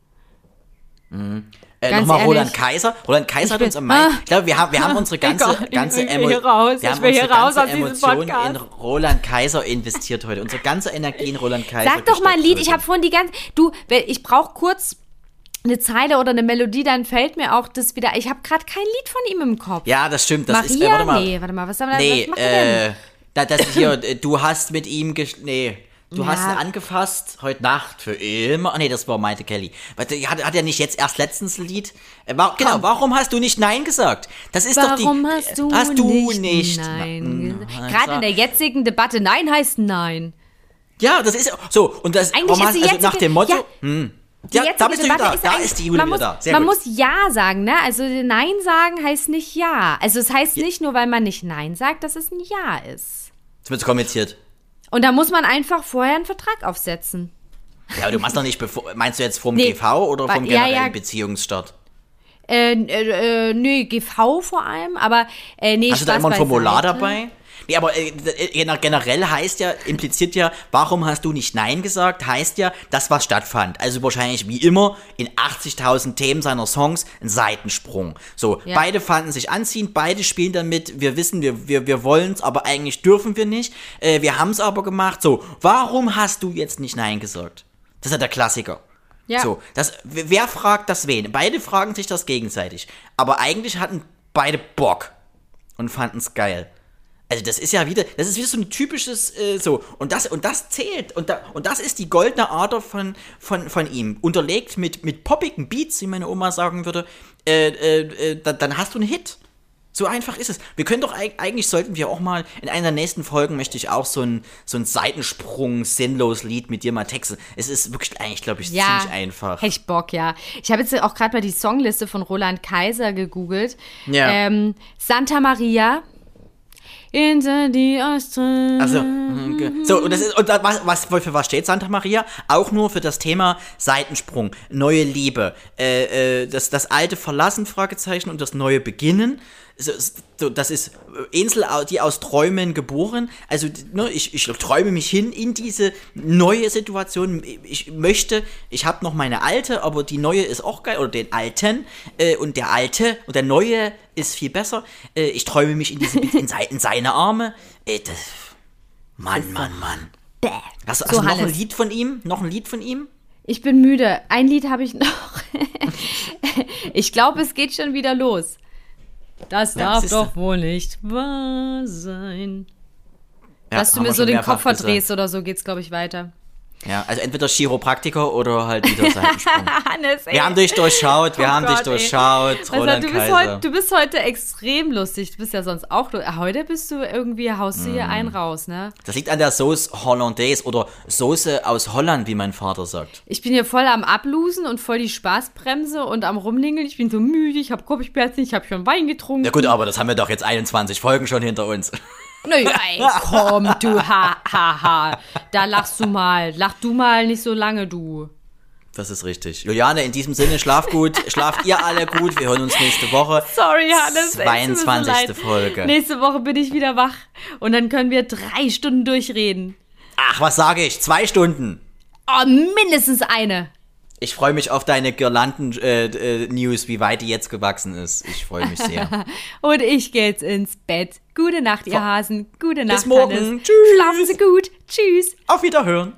Äh, Ganz Nochmal. Roland Kaiser. Roland Kaiser hat uns am Mai. Ah. Ich glaube, wir haben, wir haben unsere ganze, ich ganze will Emo- hier raus, wir haben unsere ganze Emotion in Roland Kaiser investiert heute. Unsere ganze Energie in Roland Kaiser. Sag doch mal ein Lied. heute. Ich habe vorhin die ganze. Du, ich brauche kurz eine Zeile oder eine Melodie, dann fällt mir auch das wieder. Ich habe gerade kein Lied von ihm im Kopf. Ja, das stimmt. Das Maria? ist, äh, warte mal. Nee, warte mal, was, haben wir, Nee, was macht er denn? Da, das hier, äh, du hast mit ihm, gesch nee, du Ja. hast ihn angefasst heute Nacht für immer. Nee, das war Maite Kelly. Hat, hat er nicht jetzt erst letztens ein Lied? Äh, war, genau, warum hast du nicht Nein gesagt? Das ist doch die. Warum hast du, hast du nicht, nicht Nein gesagt? Nein Gerade in der jetzigen Debatte, Nein heißt Nein. Ja, das ist so. Und das Eigentlich warum ist hast, also jetzige, nach dem Motto. Ja, hm. die Ja, da bist du wieder da. ist Da ist die man wieder muss, da. Sehr man gut. muss Ja sagen, ne? Also Nein sagen heißt nicht Ja. Also es heißt nicht nur, weil man nicht Nein sagt, dass es ein Ja ist. Jetzt wird kompliziert. Und da muss man einfach vorher einen Vertrag aufsetzen. Ja, aber du machst doch nicht bevor. Meinst du jetzt vom Nee. GV oder vom Ja, generellen ja. Beziehungsstart? Äh, äh, äh, nö, GV vor allem, aber äh, nee, Hast du da immer ein Formular beiseite. dabei? Nee, aber äh, gener- generell heißt ja, impliziert ja, warum hast du nicht Nein gesagt, heißt ja, das was stattfand. Also wahrscheinlich wie immer in 80.000 Themen seiner Songs ein Seitensprung. So, Ja. beide fanden sich anziehend, beide spielen damit, wir wissen, wir, wir, wir wollen es, aber eigentlich dürfen wir nicht. Äh, wir haben es aber gemacht. So, warum hast du jetzt nicht Nein gesagt? Das ist ja der Klassiker. Ja. So, das, wer fragt das wen? Beide fragen sich das gegenseitig. Aber eigentlich hatten beide Bock und fanden es geil. Also das ist ja wieder, das ist wieder so ein typisches äh, so und das und das zählt und da, und das ist die goldene Ader von von von ihm unterlegt mit mit poppigen Beats, wie meine Oma sagen würde. Äh, äh, äh, da, dann hast du einen Hit. So einfach ist es. Wir können doch eig- eigentlich sollten wir auch mal in einer der nächsten Folgen möchte ich auch so ein so ein Seitensprung sinnlos Lied mit dir mal texten. Es ist wirklich eigentlich glaube ich Ja, ziemlich einfach. Hätte ich Bock, ja. Ich habe jetzt auch gerade mal die Songliste von Roland Kaiser gegoogelt. Ja. Ähm, Santa Maria. Into the Ocean. Also, mhm, so, und das ist, und was, was, für was steht Santa Maria? Auch nur für das Thema Seitensprung, neue Liebe, äh, äh, das, das alte Verlassen, Fragezeichen, und das neue Beginnen. so, so, das ist Insel, die aus Träumen geboren. Also ne, ich, ich träume mich hin in diese neue Situation. Ich möchte, ich habe noch meine alte, aber die neue ist auch geil, oder den alten. Äh, und der alte und der neue ist viel besser. Äh, ich träume mich in, diese, in, in seine Arme. Äh, das, Mann, Mann, Mann. Bäh. Hast, du- So, hast du noch ein Hannes. Lied von ihm? Noch ein Lied von ihm? Ich bin müde. Ein Lied habe ich noch. ich glaube, es geht schon wieder los. Das Ja, darf doch wohl nicht wahr sein. Ja, Dass du mir so den Kopf verdrehst oder so geht's, glaube ich, weiter. Ja, also entweder Chiropraktiker oder halt wieder Seitensprung. Hannes, ey. Wir haben dich durchschaut, wir Oh haben Gott, dich ey. durchschaut, Also, Roland du, bist Kaiser. heut, du bist heute extrem lustig. Du bist ja sonst auch. lu- Heute bist du irgendwie, haust du hier Mm. einen raus, ne? Das liegt an der Sauce Hollandaise oder Soße aus Holland, wie mein Vater sagt. Ich bin hier voll am Ablusen und voll die Spaßbremse und am Rumlingeln. Ich bin so müde, ich habe Kopfschmerzen, ich habe schon Wein getrunken. Ja gut, aber das haben wir doch jetzt 21 Folgen schon hinter uns. Naja, ey, komm, du, ha, ha, ha. Da lachst du mal. Lach du mal nicht so lange, du. Das ist richtig. Juliane, in diesem Sinne, schlaf gut, schlaft ihr alle gut. Wir hören uns nächste Woche. Sorry, Hannes. ey, es tut mir so 22. leid. Folge. Nächste Woche bin ich wieder wach. Und dann können wir drei Stunden durchreden. Ach, was sage ich? Zwei Stunden. Oh, mindestens eine. Ich freue mich auf deine Girlanden-News, wie weit die jetzt gewachsen ist. Ich freue mich sehr. Und ich gehe jetzt ins Bett. Gute Nacht, ihr Hasen. Gute Nacht, morgen. Hannes. Tschüss. Schlafen Sie gut. Tschüss. auf Wiederhören.